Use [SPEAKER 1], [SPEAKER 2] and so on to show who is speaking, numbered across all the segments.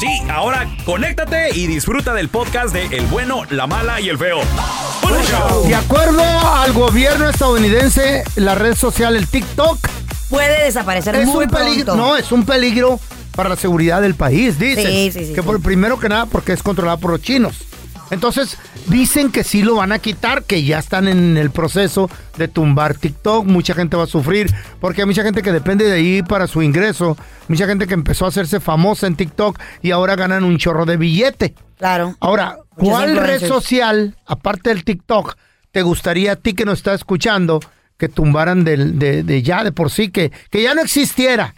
[SPEAKER 1] Sí, ahora conéctate y disfruta del podcast de El bueno, la mala y el feo.
[SPEAKER 2] De acuerdo al gobierno estadounidense, la red social, el TikTok,
[SPEAKER 3] Puede desaparecer
[SPEAKER 2] es
[SPEAKER 3] muy
[SPEAKER 2] un peligro.
[SPEAKER 3] pronto.
[SPEAKER 2] No, es un peligro para la seguridad del país, dicen.
[SPEAKER 3] Sí, sí, sí,
[SPEAKER 2] que
[SPEAKER 3] sí.
[SPEAKER 2] por primero que nada porque es controlado por los chinos. Entonces, dicen que sí lo van a quitar, que ya están en el proceso de tumbar TikTok. Mucha gente va a sufrir, porque hay mucha gente que depende de ahí para su ingreso. Mucha gente que empezó a hacerse famosa en TikTok y ahora ganan un chorro de billete.
[SPEAKER 3] Claro.
[SPEAKER 2] Ahora, ¿cuál red social, aparte del TikTok, te gustaría a ti que nos está escuchando que tumbaran del- de, de ya de por sí, que, que ya no existiera?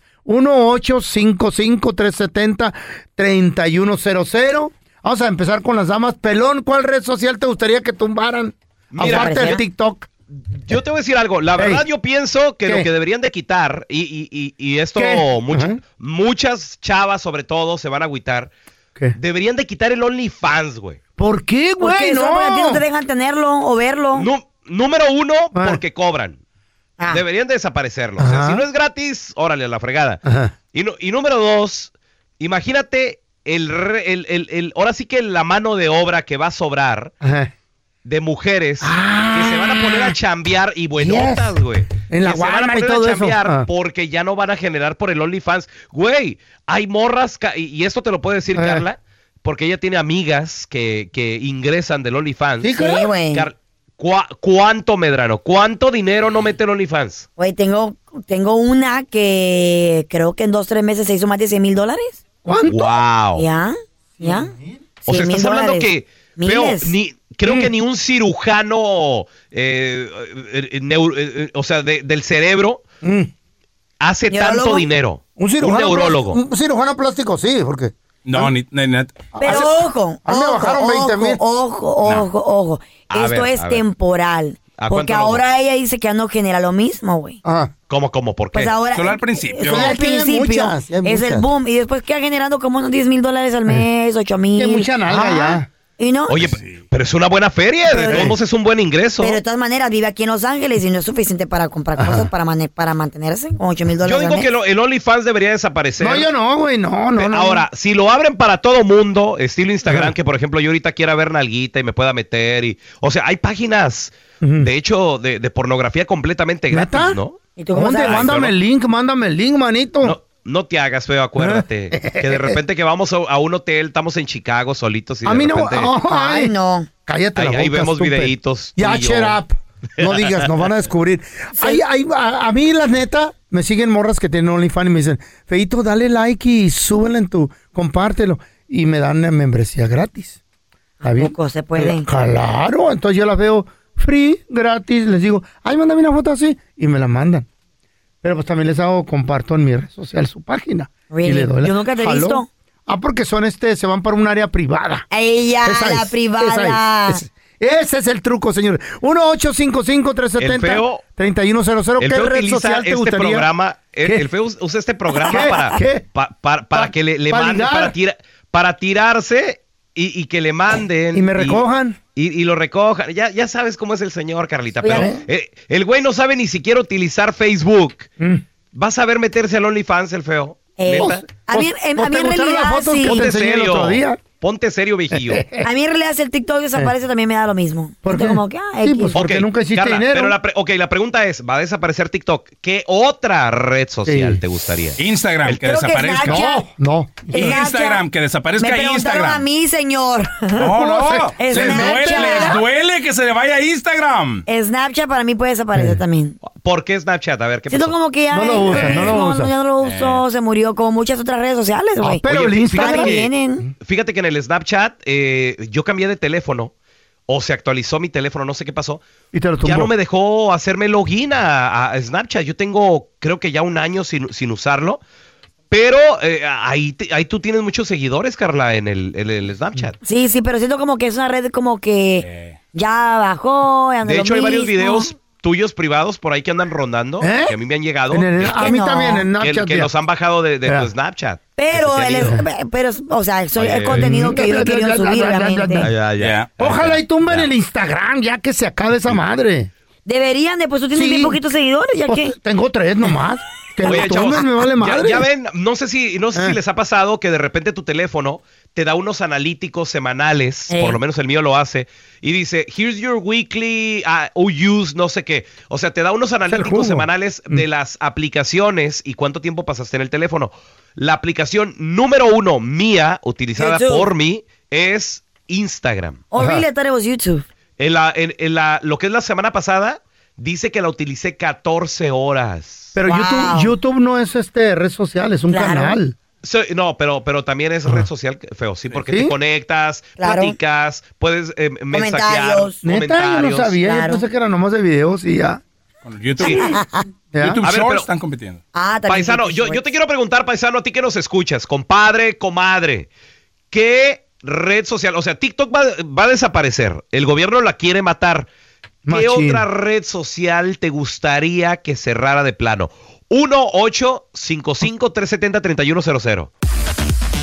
[SPEAKER 2] 1-855-370-3100. Vamos a empezar con las damas. Pelón, ¿cuál red social te gustaría que tumbaran?
[SPEAKER 4] Mira,
[SPEAKER 2] aparte del TikTok.
[SPEAKER 4] Yo te voy a decir algo. La
[SPEAKER 2] Ey.
[SPEAKER 4] verdad, yo pienso que
[SPEAKER 2] ¿Qué?
[SPEAKER 4] lo que deberían de quitar, y, y- y- y esto muchas chavas, sobre todo, se van a agüitar.
[SPEAKER 2] ¿Qué?
[SPEAKER 4] Deberían de quitar el OnlyFans, güey.
[SPEAKER 2] ¿Por qué, güey? No.
[SPEAKER 3] porque a ti no te dejan tenerlo o verlo.
[SPEAKER 4] Número uno,
[SPEAKER 2] Ah.
[SPEAKER 4] porque cobran.
[SPEAKER 3] Ah.
[SPEAKER 4] Deberían de desaparecerlo. O sea,
[SPEAKER 2] Ajá.
[SPEAKER 4] si no es gratis, órale, a la fregada.
[SPEAKER 2] Ajá.
[SPEAKER 4] Y, nu- y número dos, imagínate el, re- el- el- el- ahora sí que la mano de obra que va a sobrar
[SPEAKER 2] Ajá.
[SPEAKER 4] de mujeres
[SPEAKER 2] Ah.
[SPEAKER 4] que se van a poner a chambear y buenotas,
[SPEAKER 2] Yes.
[SPEAKER 4] güey.
[SPEAKER 2] En la
[SPEAKER 4] Que se van a
[SPEAKER 2] y
[SPEAKER 4] poner
[SPEAKER 2] todo
[SPEAKER 4] a
[SPEAKER 2] eso.
[SPEAKER 4] chambear
[SPEAKER 2] Ah.
[SPEAKER 4] porque ya no van a generar por el OnlyFans. Güey, hay morras, y, y esto te lo puede decir. Carla, porque ella tiene amigas que, que ingresan del OnlyFans.
[SPEAKER 2] Sí,
[SPEAKER 3] Sí, güey.
[SPEAKER 4] Car- ¿cuá- ¿Cuánto, Medrano? ¿Cuánto dinero no mete el OnlyFans?
[SPEAKER 3] Güey, tengo, tengo una que creo que en dos, tres meses se hizo más de 100 mil dólares.
[SPEAKER 2] ¿Cuánto?
[SPEAKER 4] ¡Wow!
[SPEAKER 3] ¿Ya? ¿Ya?
[SPEAKER 4] O sea,
[SPEAKER 3] 100,000
[SPEAKER 4] estás hablando que,
[SPEAKER 3] Miles.
[SPEAKER 4] ni, creo
[SPEAKER 2] Mm.
[SPEAKER 4] que ni un cirujano, eh, eh, eh, neuro- eh, eh, o sea, de- del cerebro,
[SPEAKER 2] Mm.
[SPEAKER 4] hace tanto
[SPEAKER 3] ¿Neurólogo?
[SPEAKER 4] dinero.
[SPEAKER 2] Un cirujano.
[SPEAKER 4] neurólogo.
[SPEAKER 2] plástico- Un cirujano plástico, sí, porque.
[SPEAKER 5] No, ni, ni- ni-
[SPEAKER 3] Pero
[SPEAKER 2] Hace-
[SPEAKER 3] ojo,
[SPEAKER 2] a mí me
[SPEAKER 3] ojo,
[SPEAKER 2] bajaron 20 mil.
[SPEAKER 3] ojo, ojo, ojo, ojo.
[SPEAKER 4] A
[SPEAKER 3] Esto
[SPEAKER 4] ver,
[SPEAKER 3] es temporal.
[SPEAKER 4] ¿A
[SPEAKER 3] Porque ahora ella dice que ya no genera lo mismo, güey.
[SPEAKER 2] Ajá.
[SPEAKER 4] ¿Cómo, cómo? ¿Por qué?
[SPEAKER 3] Pues ahora.
[SPEAKER 5] Solo al principio.
[SPEAKER 3] Solo al principio.
[SPEAKER 2] muchas, hay
[SPEAKER 3] es el boom. Y después queda generando como unos 10 mil dólares al mes, 8 mil.
[SPEAKER 2] Que mucha
[SPEAKER 3] Ajá.
[SPEAKER 2] ya.
[SPEAKER 3] Y no.
[SPEAKER 4] Oye, pe- pero es una buena feria, de
[SPEAKER 3] Pero-
[SPEAKER 4] todos modos es un buen ingreso.
[SPEAKER 3] Pero de todas maneras vive aquí en Los Ángeles y no es suficiente para comprar cosas para, para mantenerse con 8 mil
[SPEAKER 4] Yo
[SPEAKER 3] dólares.
[SPEAKER 4] digo
[SPEAKER 3] al mes.
[SPEAKER 4] que lo- el OnlyFans debería desaparecer.
[SPEAKER 2] No, yo no, güey, no, no, no.
[SPEAKER 4] Ahora, si lo abren para todo mundo, estilo Instagram,
[SPEAKER 2] Ajá.
[SPEAKER 4] que por ejemplo yo ahorita quiera ver nalguita y me pueda meter y, o sea, hay páginas, de hecho, de, de pornografía completamente gratis,
[SPEAKER 2] ¿Neta?
[SPEAKER 4] ¿no?
[SPEAKER 3] ¿Y tú cómo.
[SPEAKER 2] Mándame el link, mándame el link, manito.
[SPEAKER 4] No, no te hagas feo, acuérdate. que de repente que vamos a, a un hotel, estamos en Chicago solitos y
[SPEAKER 2] a
[SPEAKER 4] de
[SPEAKER 2] mí no.
[SPEAKER 4] repente
[SPEAKER 3] Ay, no.
[SPEAKER 2] Cállate
[SPEAKER 4] ahí,
[SPEAKER 2] la
[SPEAKER 4] ahí vemos
[SPEAKER 2] estúpido.
[SPEAKER 4] videitos.
[SPEAKER 2] Ya, shut up. No digas, nos van a descubrir. Ay, ay, a, a mí, la neta, me siguen morras que tienen OnlyFans y me dicen, Feito, dale like y súbelo en tu, compártelo. Y me dan la membresía gratis. ¿Está bien?
[SPEAKER 3] poco se puede?
[SPEAKER 2] Claro, entonces yo las veo free, gratis. Les digo, ay, mándame una foto así. Y me la mandan. Pero pues también les hago, comparto en mi red social su página.
[SPEAKER 3] Really?
[SPEAKER 2] Y le doy la-
[SPEAKER 3] Yo nunca te he visto.
[SPEAKER 2] Ah, porque son este, se van para un área privada.
[SPEAKER 3] Ella,
[SPEAKER 2] Esa
[SPEAKER 3] la
[SPEAKER 2] es,
[SPEAKER 3] privada.
[SPEAKER 2] esa es, ese, ese es el truco, señor. 1-855-370-3100.
[SPEAKER 4] El
[SPEAKER 2] ¿Qué
[SPEAKER 4] feo
[SPEAKER 2] red social te
[SPEAKER 4] este
[SPEAKER 2] gustaría?
[SPEAKER 4] programa, el, el feo usa este programa
[SPEAKER 2] ¿Qué?
[SPEAKER 4] para,
[SPEAKER 2] ¿Qué?
[SPEAKER 4] pa- pa- para
[SPEAKER 2] Pa-
[SPEAKER 4] que le, le manden, para, tira- para tirarse y, y que le manden.
[SPEAKER 2] Y me recojan.
[SPEAKER 4] Y, y lo recojan. Ya, ya sabes cómo es el señor, Carlita.
[SPEAKER 3] Oye,
[SPEAKER 4] Pero
[SPEAKER 3] ¿eh?
[SPEAKER 4] el güey no sabe ni siquiera utilizar Facebook.
[SPEAKER 2] Mm.
[SPEAKER 4] ¿Vas a ver meterse al OnlyFans el feo?
[SPEAKER 3] Eh,
[SPEAKER 4] ¿Neta?
[SPEAKER 3] a mí, en,
[SPEAKER 2] pues
[SPEAKER 3] a mí en realidad
[SPEAKER 2] fotos
[SPEAKER 3] sí.
[SPEAKER 2] que te
[SPEAKER 4] Ponte
[SPEAKER 2] enseñé el
[SPEAKER 4] serio.
[SPEAKER 2] otro día.
[SPEAKER 4] Ponte serio, viejillo.
[SPEAKER 3] A mí en realidad si el TikTok desaparece también me da lo mismo.
[SPEAKER 2] ¿Por
[SPEAKER 3] Siento
[SPEAKER 2] qué?
[SPEAKER 3] como que, ah,
[SPEAKER 2] Sí, pues, Porque nunca hiciste
[SPEAKER 4] Carla,
[SPEAKER 2] dinero.
[SPEAKER 4] Pero la, ok, la pregunta es, ¿va a desaparecer TikTok? ¿Qué otra red social
[SPEAKER 2] Sí.
[SPEAKER 4] te gustaría?
[SPEAKER 5] Instagram, que
[SPEAKER 3] Creo que
[SPEAKER 5] desaparezca.
[SPEAKER 3] Snapchat.
[SPEAKER 2] No, no.
[SPEAKER 5] Instagram, que desaparezca
[SPEAKER 3] Me preguntaron
[SPEAKER 5] Instagram.
[SPEAKER 3] a mí, señor.
[SPEAKER 5] No, no.
[SPEAKER 3] Es
[SPEAKER 5] Les duele, les duele que se le vaya a Instagram.
[SPEAKER 3] Snapchat para mí puede desaparecer también.
[SPEAKER 4] ¿Por qué Snapchat? A ver, ¿qué
[SPEAKER 3] Siento
[SPEAKER 4] pasó?
[SPEAKER 3] como que ya
[SPEAKER 2] No lo usa, no lo usa.
[SPEAKER 3] ya no lo uso, se murió como muchas otras redes sociales, güey.
[SPEAKER 2] pero
[SPEAKER 4] Oye,
[SPEAKER 2] el Instagram-
[SPEAKER 4] fíjate que-
[SPEAKER 3] Vienen.
[SPEAKER 4] Fíjate que en el Snapchat eh, yo cambié de teléfono o se actualizó mi teléfono, no sé qué pasó.
[SPEAKER 2] Y te lo tumbó.
[SPEAKER 4] Ya no me dejó hacerme login a, a Snapchat. Yo tengo creo que ya un año sin, sin usarlo. Pero eh, ahí, te- ahí tú tienes muchos seguidores, Carla, en el, en el Snapchat.
[SPEAKER 3] Sí, sí, pero siento como que es una red como que
[SPEAKER 5] Eh.
[SPEAKER 3] ya bajó. ya no
[SPEAKER 4] De hecho,
[SPEAKER 3] lo
[SPEAKER 4] hay varios videos tuyos privados por ahí que andan rondando,
[SPEAKER 2] ¿Eh?
[SPEAKER 4] que a mí me han llegado,
[SPEAKER 2] En el-
[SPEAKER 4] que,
[SPEAKER 2] a mí
[SPEAKER 3] no.
[SPEAKER 2] también en
[SPEAKER 4] que-
[SPEAKER 2] Snapchat.
[SPEAKER 4] que
[SPEAKER 2] ya.
[SPEAKER 4] los han bajado de, de
[SPEAKER 2] Ya.
[SPEAKER 4] tu Snapchat.
[SPEAKER 3] Pero,
[SPEAKER 4] Que se te
[SPEAKER 3] el, pero, o sea, soy el contenido que yo he querido subir, obviamente.
[SPEAKER 4] Ya, ya, ya.
[SPEAKER 5] Ya.
[SPEAKER 2] Ojalá y tumben el Instagram ya que se acabe esa madre.
[SPEAKER 3] Deberían, de, pues tú tienes
[SPEAKER 2] Sí.
[SPEAKER 3] bien poquitos seguidores, ya
[SPEAKER 2] Pues,
[SPEAKER 3] que...
[SPEAKER 2] tengo tres nomás. Que
[SPEAKER 4] Oye, chavos,
[SPEAKER 2] me vale
[SPEAKER 4] ya-
[SPEAKER 2] madre.
[SPEAKER 4] Ya, ven, no sé si, no sé
[SPEAKER 2] Eh.
[SPEAKER 4] si les ha pasado que de repente tu teléfono te da unos analíticos semanales,
[SPEAKER 3] Eh.
[SPEAKER 4] por lo menos el mío lo hace, y dice, here's your weekly uh, use, no sé qué. O sea, te da unos analíticos semanales
[SPEAKER 2] Mm.
[SPEAKER 4] de las aplicaciones y cuánto tiempo pasaste en el teléfono. La aplicación número uno mía, utilizada
[SPEAKER 3] YouTube.
[SPEAKER 4] por mí, es Instagram.
[SPEAKER 3] Oh,
[SPEAKER 2] Ajá.
[SPEAKER 3] really? I thought it was YouTube.
[SPEAKER 4] En la, en, en la, lo que es la semana pasada, dice que la utilicé 14 horas.
[SPEAKER 2] Pero
[SPEAKER 3] Wow.
[SPEAKER 2] YouTube, YouTube no es este red social, es un
[SPEAKER 3] Claro.
[SPEAKER 2] canal.
[SPEAKER 4] Sí, no, pero, pero también es red social feo, sí, porque
[SPEAKER 2] ¿Sí?
[SPEAKER 4] te conectas,
[SPEAKER 3] Claro.
[SPEAKER 4] platicas, puedes eh, mensajear,
[SPEAKER 3] Comentarios.
[SPEAKER 2] Neta, yo no sabía.
[SPEAKER 3] Claro.
[SPEAKER 2] Yo pensé que era nomás de videos y ya.
[SPEAKER 5] Con YouTube.
[SPEAKER 4] Sí.
[SPEAKER 2] ¿Ya?
[SPEAKER 5] YouTube
[SPEAKER 4] ver,
[SPEAKER 5] Shorts
[SPEAKER 4] pero-
[SPEAKER 5] están compitiendo.
[SPEAKER 3] Ah, también.
[SPEAKER 4] Paisano, yo, yo te quiero preguntar, paisano, a ti que nos escuchas, compadre, comadre, ¿qué red social, o sea, TikTok va, va a desaparecer, el gobierno la quiere matar, ¿qué
[SPEAKER 2] Machín.
[SPEAKER 4] otra red social te gustaría que cerrara de plano? 1 8 55 370 3100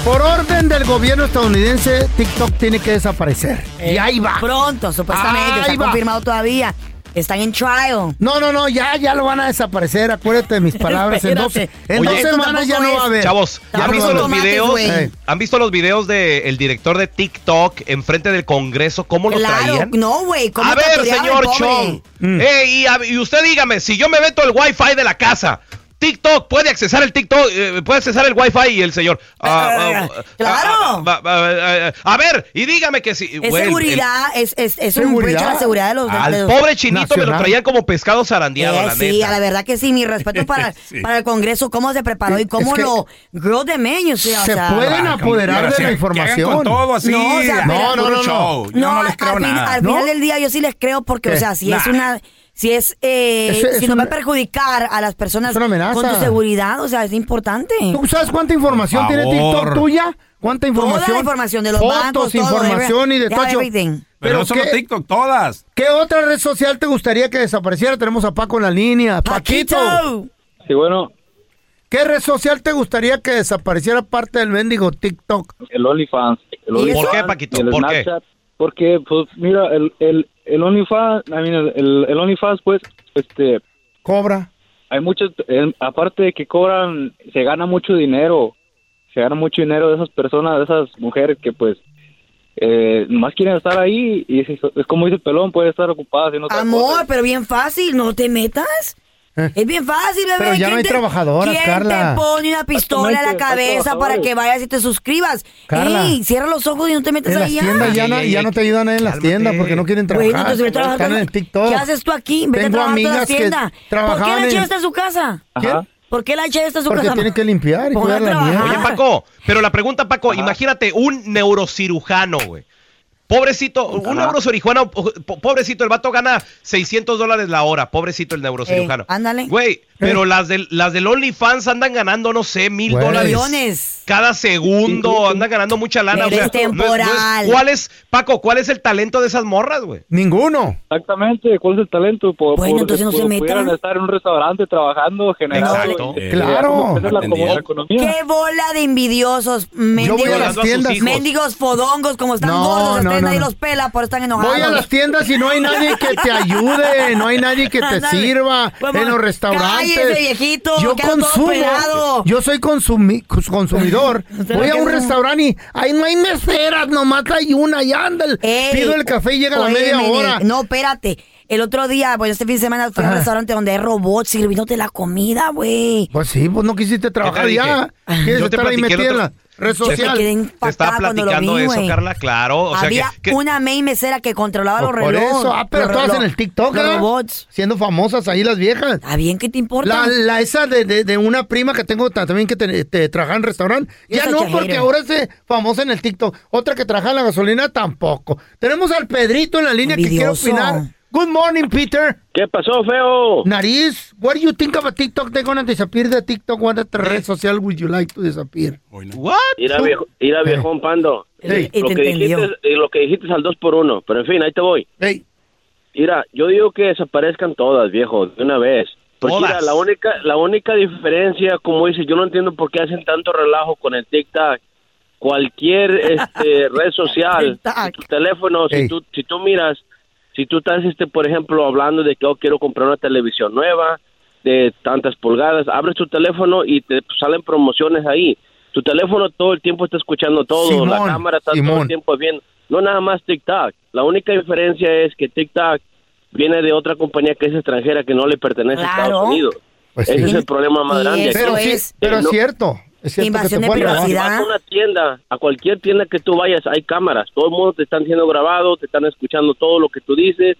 [SPEAKER 2] Por orden del gobierno estadounidense, TikTok tiene que desaparecer. y ahí va.
[SPEAKER 3] Pronto, supuestamente.
[SPEAKER 2] Ahí
[SPEAKER 3] está
[SPEAKER 2] va.
[SPEAKER 3] confirmado todavía. Están en trial.
[SPEAKER 2] No, no, no, ya, ya lo van a desaparecer. Acuérdate de mis palabras. En dos, en
[SPEAKER 4] Oye,
[SPEAKER 2] dos semanas ya no va a haber.
[SPEAKER 4] Chavos,
[SPEAKER 2] Ya
[SPEAKER 4] ¿han visto los videos?
[SPEAKER 2] Ey.
[SPEAKER 4] ¿Han visto los videos del director de TikTok enfrente del Congreso? ¿Cómo lo
[SPEAKER 3] Claro,
[SPEAKER 4] traían?
[SPEAKER 3] no, güey. ¿cómo
[SPEAKER 4] A ver, señor? Chong.
[SPEAKER 2] Mm.
[SPEAKER 4] Eh, y, y usted dígame, si yo me meto el Wi-Fi de la casa, TikTok puede accesar el TikTok, eh, puede accesar el Wi-Fi y el señor. ah, ah, ah,
[SPEAKER 3] Claro.
[SPEAKER 4] ah, ah, ah, ah, a ver, y dígame que si.
[SPEAKER 3] Es
[SPEAKER 4] el-
[SPEAKER 3] seguridad, es, es, es un breach a la seguridad de los... de
[SPEAKER 4] al
[SPEAKER 3] los-
[SPEAKER 4] pobre chinito me lo
[SPEAKER 2] Nacional.
[SPEAKER 4] traían como pescado zarandeado,
[SPEAKER 3] Eh,
[SPEAKER 4] la
[SPEAKER 3] sí,
[SPEAKER 4] neta.
[SPEAKER 3] a la verdad que sí, mi respeto para,
[SPEAKER 5] Sí.
[SPEAKER 3] para el Congreso, cómo se preparó y cómo
[SPEAKER 2] Es que
[SPEAKER 3] lo girl de medio, sí, o
[SPEAKER 2] se
[SPEAKER 3] sea,
[SPEAKER 2] pueden
[SPEAKER 5] Ah,
[SPEAKER 2] apoderar de la información.
[SPEAKER 5] con todo así.
[SPEAKER 3] No, o sea,
[SPEAKER 5] no, no,
[SPEAKER 2] no, no.
[SPEAKER 5] Yo no, les creo
[SPEAKER 3] al, fin-
[SPEAKER 5] nada.
[SPEAKER 3] al
[SPEAKER 2] ¿No?
[SPEAKER 3] final del día yo sí les creo porque,
[SPEAKER 2] ¿Qué?
[SPEAKER 3] o sea, si es una, si es, eh,
[SPEAKER 2] Es- es
[SPEAKER 3] si nos va a perjudicar a las personas con tu seguridad, o sea, es importante.
[SPEAKER 2] ¿Tú sabes cuánta información tiene. TikTok tuya? ¿Cuánta información?
[SPEAKER 3] Toda la información de los
[SPEAKER 2] Fotos,
[SPEAKER 3] bancos, todo,
[SPEAKER 2] información y de todo.
[SPEAKER 3] yeah, everything.
[SPEAKER 5] Pero no solo
[SPEAKER 2] ¿qué,
[SPEAKER 5] TikTok, todas.
[SPEAKER 2] ¿Qué otra red social te gustaría que desapareciera? Tenemos a Paco en la línea. Paquito.
[SPEAKER 3] Paquito.
[SPEAKER 6] Sí, bueno,
[SPEAKER 2] ¿Qué red social te gustaría que desapareciera parte del mendigo TikTok?
[SPEAKER 6] el OnlyFans. El.
[SPEAKER 4] ¿Por qué, Paquito?
[SPEAKER 6] el
[SPEAKER 4] ¿Por qué?
[SPEAKER 6] Porque, pues, mira, el, el, el OnlyFans, I mean, el, el, OnlyFans, pues, este,
[SPEAKER 2] Cobra.
[SPEAKER 6] hay muchos, eh, aparte de que cobran, se gana mucho dinero. Se gana mucho dinero de esas personas, de esas mujeres que, pues, eh, más quieren estar ahí y es, es como dice el pelón, puede estar ocupada haciendo otra
[SPEAKER 3] Amor,
[SPEAKER 6] cosa.
[SPEAKER 3] pero bien fácil, no te metas. Es bien fácil, bebé.
[SPEAKER 2] Pero ya no
[SPEAKER 3] ¿Quién
[SPEAKER 2] hay
[SPEAKER 3] te-
[SPEAKER 2] trabajadoras,
[SPEAKER 3] ¿quién
[SPEAKER 2] Carla?
[SPEAKER 3] te pone una pistola en la cabeza para que vayas y te suscribas?
[SPEAKER 2] Carla.
[SPEAKER 3] Ey, cierra los ojos y no te metas
[SPEAKER 2] En las
[SPEAKER 3] ahí ya.
[SPEAKER 2] tiendas ya,
[SPEAKER 4] Ey,
[SPEAKER 2] no, ya no te ayudan en las
[SPEAKER 4] cálmate.
[SPEAKER 2] tiendas porque no quieren trabajar.
[SPEAKER 3] Bueno, entonces a trabajar
[SPEAKER 2] Están en TikTok.
[SPEAKER 3] ¿Qué haces tú aquí? Vete
[SPEAKER 2] Tengo
[SPEAKER 3] a trabajar la
[SPEAKER 2] amigas que
[SPEAKER 3] tienda. ¿Por qué la
[SPEAKER 2] en-
[SPEAKER 3] chava está en su casa?
[SPEAKER 6] Ajá.
[SPEAKER 3] ¿Por qué la chava está en su
[SPEAKER 2] Porque
[SPEAKER 3] casa?
[SPEAKER 2] tienen que limpiar y cuidar
[SPEAKER 3] a
[SPEAKER 2] la mierda.
[SPEAKER 4] Oye, Paco, pero la pregunta, Paco, imagínate un neurocirujano, güey. Pobrecito, un neurocirujano, po- pobrecito, el vato gana 600 dólares la hora, pobrecito el neurocirujano.
[SPEAKER 3] Ándale.
[SPEAKER 4] Güey, pero las del, las del OnlyFans andan ganando, no sé, mil dólares. Cada segundo andan ganando mucha lana.
[SPEAKER 3] Eres
[SPEAKER 4] no es- no es-
[SPEAKER 3] temporal.
[SPEAKER 4] ¿Cuál es, Paco, cuál es el talento de esas morras, güey?
[SPEAKER 2] Ninguno.
[SPEAKER 6] Exactamente, ¿cuál es el talento? Por,
[SPEAKER 3] Bueno,
[SPEAKER 6] por-
[SPEAKER 3] entonces no se metan.
[SPEAKER 6] pudieran estar en un restaurante trabajando, generando.
[SPEAKER 4] Exacto.
[SPEAKER 6] eh,
[SPEAKER 2] Claro.
[SPEAKER 6] esa es la, la economía.
[SPEAKER 3] ¡Qué bola de envidiosos!
[SPEAKER 2] Yo voy a
[SPEAKER 3] Mendigos,
[SPEAKER 2] las tiendas.
[SPEAKER 4] hijos.
[SPEAKER 3] mendigos fodongos, como están
[SPEAKER 2] No,
[SPEAKER 3] gordos,
[SPEAKER 2] no, no,
[SPEAKER 3] nadie los pela, por están enojados.
[SPEAKER 2] Voy a las tiendas y no hay nadie que te ayude, no hay nadie que te sirva en los restaurantes.
[SPEAKER 3] cállese, viejito,
[SPEAKER 2] yo consumo, yo soy consumi- cons- consumidor.
[SPEAKER 3] ¿Será
[SPEAKER 2] Voy a un restaurante y ahí no hay meseras, nomás hay una y anda. Pido el café y llega a la media hora.
[SPEAKER 3] No, espérate. El otro día, pues este fin de semana fui a un restaurante donde hay robots sirviéndote la comida, güey.
[SPEAKER 2] Pues sí, pues no quisiste trabajar ya. Quieres estar ahí metida en la red
[SPEAKER 3] Yo me
[SPEAKER 2] social.
[SPEAKER 3] quedé impactada cuando lo vi,
[SPEAKER 4] eso. Carla, claro. O sea,
[SPEAKER 3] Había
[SPEAKER 4] que, que-
[SPEAKER 3] una main mesera que controlaba los
[SPEAKER 2] Pues por
[SPEAKER 3] relojes.
[SPEAKER 2] eso, ah, pero
[SPEAKER 3] los
[SPEAKER 2] todas en el TikTok,
[SPEAKER 3] Los
[SPEAKER 2] ¿verdad?
[SPEAKER 3] robots.
[SPEAKER 2] Siendo famosas ahí las viejas.
[SPEAKER 3] ¿Está bien? ¿Qué te importa?
[SPEAKER 2] La, la esa de, de, de una prima que tengo ta- también que te, te trabaja en restaurante. Ya no, porque ahora es eh, famosa en el TikTok. Otra que trabaja en la gasolina tampoco. Tenemos al Pedrito en la línea que quiere opinar Good morning, Peter.
[SPEAKER 7] ¿Qué pasó, feo?
[SPEAKER 2] Nariz, what do you think about TikTok? They're gonna disappear the TikTok. What other red social would you like to disappear?
[SPEAKER 4] What?
[SPEAKER 7] Ir a, viejo, ir a viejón pando.
[SPEAKER 2] Hey.
[SPEAKER 3] Y
[SPEAKER 7] Lo que, dijiste, eh, lo que dijiste al dos por uno. Pero en fin, ahí te voy.
[SPEAKER 2] Hey,
[SPEAKER 7] Mira, yo digo que desaparezcan todas, viejo, de una vez. Porque
[SPEAKER 4] Todas.
[SPEAKER 7] mira, la única, la única diferencia, como dices, yo no entiendo por qué hacen tanto relajo con el TikTok. Cualquier este, red social,
[SPEAKER 3] TikTok.
[SPEAKER 7] tu teléfono, si tú, si tú miras, si tú estás, este, por ejemplo, hablando de que yo quiero comprar una televisión nueva de tantas pulgadas, abres tu teléfono y te salen promociones ahí. Tu teléfono todo el tiempo está escuchando todo, la cámara está todo el tiempo viendo. No nada más TikTok. La única diferencia es que TikTok viene de otra compañía que es extranjera que no le pertenece a. Estados Unidos.
[SPEAKER 2] Pues
[SPEAKER 7] Ese
[SPEAKER 2] sí.
[SPEAKER 7] es el problema más grande.
[SPEAKER 2] pero
[SPEAKER 7] Aquí,
[SPEAKER 2] sí,
[SPEAKER 3] es-
[SPEAKER 2] pero
[SPEAKER 7] eh,
[SPEAKER 2] es
[SPEAKER 7] no-
[SPEAKER 2] cierto.
[SPEAKER 3] Invasión
[SPEAKER 2] que
[SPEAKER 3] de privacidad.
[SPEAKER 7] Vas a una tienda, a cualquier tienda que tú vayas, hay cámaras. Todo el mundo te están siendo grabado, te están escuchando todo lo que tú dices.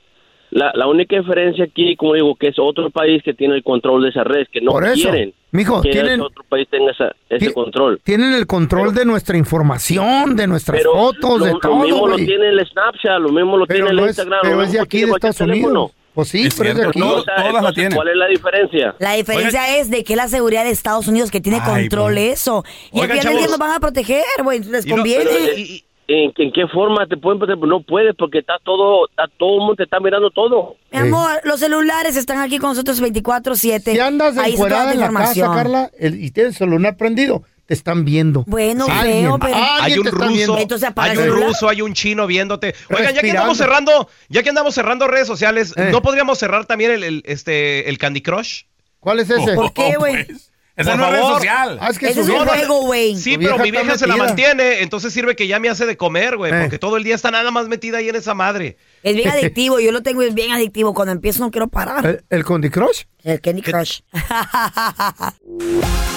[SPEAKER 7] La, la única diferencia aquí, como digo, que es otro país que tiene el control de esa red, que no
[SPEAKER 2] Por eso,
[SPEAKER 7] quieren
[SPEAKER 2] mijo,
[SPEAKER 7] que
[SPEAKER 2] tienen-
[SPEAKER 7] otro país tenga esa- ese control.
[SPEAKER 2] Tienen el control de nuestra información, de nuestras fotos,
[SPEAKER 7] lo,
[SPEAKER 2] de
[SPEAKER 7] lo
[SPEAKER 2] todo.
[SPEAKER 7] mismo lo tiene el Snapchat, lo mismo lo
[SPEAKER 2] pero
[SPEAKER 7] tiene el
[SPEAKER 2] es,
[SPEAKER 7] Instagram.
[SPEAKER 2] pero
[SPEAKER 7] lo
[SPEAKER 2] es de
[SPEAKER 7] mismo
[SPEAKER 2] aquí, de Estados
[SPEAKER 7] teléfono.
[SPEAKER 2] Pues sí,
[SPEAKER 5] Es
[SPEAKER 2] pero es de
[SPEAKER 5] cierto,
[SPEAKER 2] aquí.
[SPEAKER 5] todo-
[SPEAKER 7] O sea,
[SPEAKER 5] todas la
[SPEAKER 7] entonces,
[SPEAKER 5] tienen.
[SPEAKER 7] ¿Cuál es la diferencia?
[SPEAKER 3] La diferencia es de que la seguridad de Estados Unidos que tiene
[SPEAKER 5] Ay,
[SPEAKER 3] control
[SPEAKER 5] bro.
[SPEAKER 3] eso. Y al
[SPEAKER 4] Oigan,
[SPEAKER 3] final del nos van a proteger, güey. Les
[SPEAKER 4] Y no-
[SPEAKER 3] conviene.
[SPEAKER 7] Pero, ¿y- y- ¿En, en qué forma te pueden proteger? No puedes porque está todo, está todo el mundo te está mirando todo.
[SPEAKER 3] Mi amor, los celulares están aquí con nosotros 24-7.
[SPEAKER 2] Si andas encuerada en la casa. Carla, el- y tienes el celular prendido, te están viendo.
[SPEAKER 3] Bueno,
[SPEAKER 2] Alguien,
[SPEAKER 3] feo, pero-
[SPEAKER 4] Hay un ruso.
[SPEAKER 3] Entonces
[SPEAKER 4] hay un ruso, hay un chino viéndote. Oigan, ya que andamos cerrando, ya que andamos cerrando redes sociales,
[SPEAKER 2] Eh.
[SPEAKER 4] ¿no podríamos cerrar también el, el, este, el Candy Crush?
[SPEAKER 2] ¿Cuál es ese?
[SPEAKER 3] ¿Por qué, güey?
[SPEAKER 5] Pues, Esa no es red social.
[SPEAKER 2] Ah, es que
[SPEAKER 3] Ese
[SPEAKER 2] su
[SPEAKER 3] es un juego, güey.
[SPEAKER 4] Sí, pero mi vieja se la mantiene, entonces sirve que ya me hace de comer, güey,
[SPEAKER 2] Eh.
[SPEAKER 4] porque todo el día está nada más metida ahí en esa madre.
[SPEAKER 3] Es bien adictivo. Yo lo tengo es bien adictivo. Cuando empiezo no quiero parar.
[SPEAKER 2] ¿El, el Candy Crush?
[SPEAKER 3] El Candy Crush.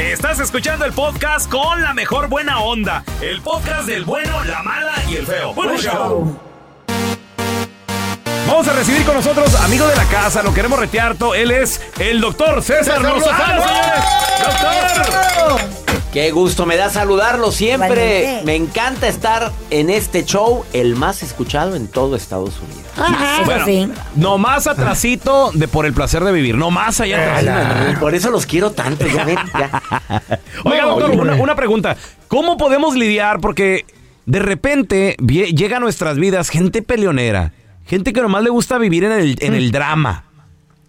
[SPEAKER 1] Estás escuchando el podcast con la mejor buena onda. El podcast del bueno, la mala y el feo. Bueno, show. Vamos a recibir con nosotros, amigo de la casa, lo queremos retear. to- Él es el doctor César,
[SPEAKER 2] César
[SPEAKER 1] Lozano. ¡Doctor!
[SPEAKER 8] Qué gusto me da saludarlo siempre. Me encanta estar en este show, el más escuchado en todo Estados Unidos.
[SPEAKER 3] Eso
[SPEAKER 1] Bueno,
[SPEAKER 3] sí.
[SPEAKER 1] no más atrasito de por el placer de vivir, no más allá atrás.
[SPEAKER 8] Por eso los quiero tanto, ya ven, ya.
[SPEAKER 1] Oiga,
[SPEAKER 2] No,
[SPEAKER 1] doctor, una, pregunta. ¿Cómo podemos lidiar? Porque de repente llega a nuestras vidas gente peleonera, gente que nomás le gusta vivir en el, en el drama.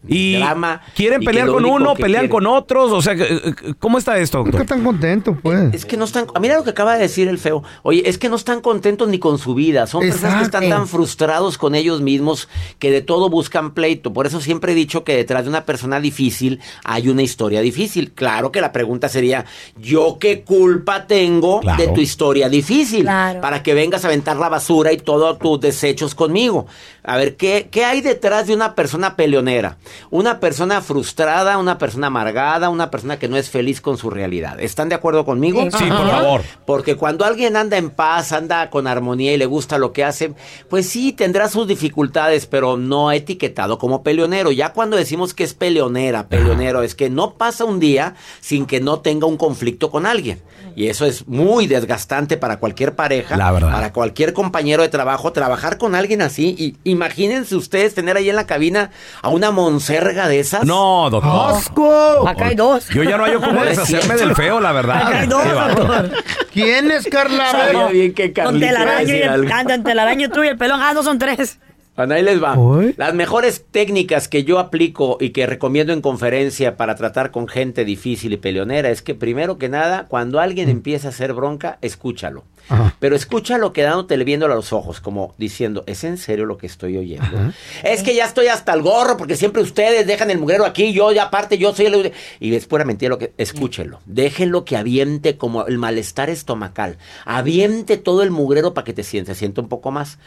[SPEAKER 1] Y
[SPEAKER 8] Drama,
[SPEAKER 1] quieren
[SPEAKER 8] y
[SPEAKER 1] pelear con uno, pelean
[SPEAKER 8] quieren-
[SPEAKER 1] con otros. O sea, eh, eh, ¿cómo está esto,
[SPEAKER 2] Nunca
[SPEAKER 1] doctor?
[SPEAKER 2] están contentos, pues.
[SPEAKER 8] Es que no están. Mira lo que acaba de decir el feo. Oye, es que no están contentos ni con su vida. Son personas que están tan frustrados con ellos mismos que de todo buscan pleito. Por eso siempre he dicho que detrás de una persona difícil hay una historia difícil. Claro que la pregunta sería: ¿yo qué culpa tengo
[SPEAKER 1] Claro.
[SPEAKER 8] de tu historia difícil?
[SPEAKER 3] Claro.
[SPEAKER 8] Para que vengas a aventar la basura y todos tus desechos conmigo. A ver, ¿qué, ¿qué hay detrás de una persona peleonera? Una persona frustrada, una persona amargada, una persona que no es feliz con su realidad. ¿Están de acuerdo conmigo?
[SPEAKER 1] Sí, por favor.
[SPEAKER 8] Porque cuando alguien anda en paz, anda con armonía y le gusta lo que hace, pues sí, tendrá sus dificultades, pero no etiquetado como peleonero. Ya cuando decimos que es peleonera, peleonero, es que no pasa un día sin que no tenga un conflicto con alguien. Y eso es muy desgastante para cualquier pareja,
[SPEAKER 1] La verdad.
[SPEAKER 8] para cualquier compañero de trabajo, trabajar con alguien así. Y imagínense ustedes tener ahí en la cabina a una monserga de esas.
[SPEAKER 1] No, doctor.
[SPEAKER 2] ¡Asco!
[SPEAKER 3] Acá hay dos.
[SPEAKER 1] Yo ya no hay cómo deshacerme del feo, la verdad.
[SPEAKER 3] Acá hay dos, doctor.
[SPEAKER 2] ¿Quién es Carla?
[SPEAKER 8] Sabía bien que Carlita
[SPEAKER 3] telaraño y el, don telaraño tú y el pelón. Ah, no son tres.
[SPEAKER 8] Bueno, ahí les va. Las mejores técnicas que yo aplico y que recomiendo en conferencia para tratar con gente difícil y peleonera es que primero que nada, cuando alguien empieza a hacer bronca, escúchalo.
[SPEAKER 2] Ajá.
[SPEAKER 8] Pero escúchalo quedándote viéndolo a los ojos, como diciendo, ¿es en serio lo que estoy oyendo? Es que ya estoy hasta el gorro porque siempre ustedes dejan el mugrero aquí, yo ya aparte, yo soy el... Y es pura mentira lo que... Escúchelo. Déjenlo que aviente como el malestar estomacal. Aviente todo el mugrero para que te sientes, sienta un poco más.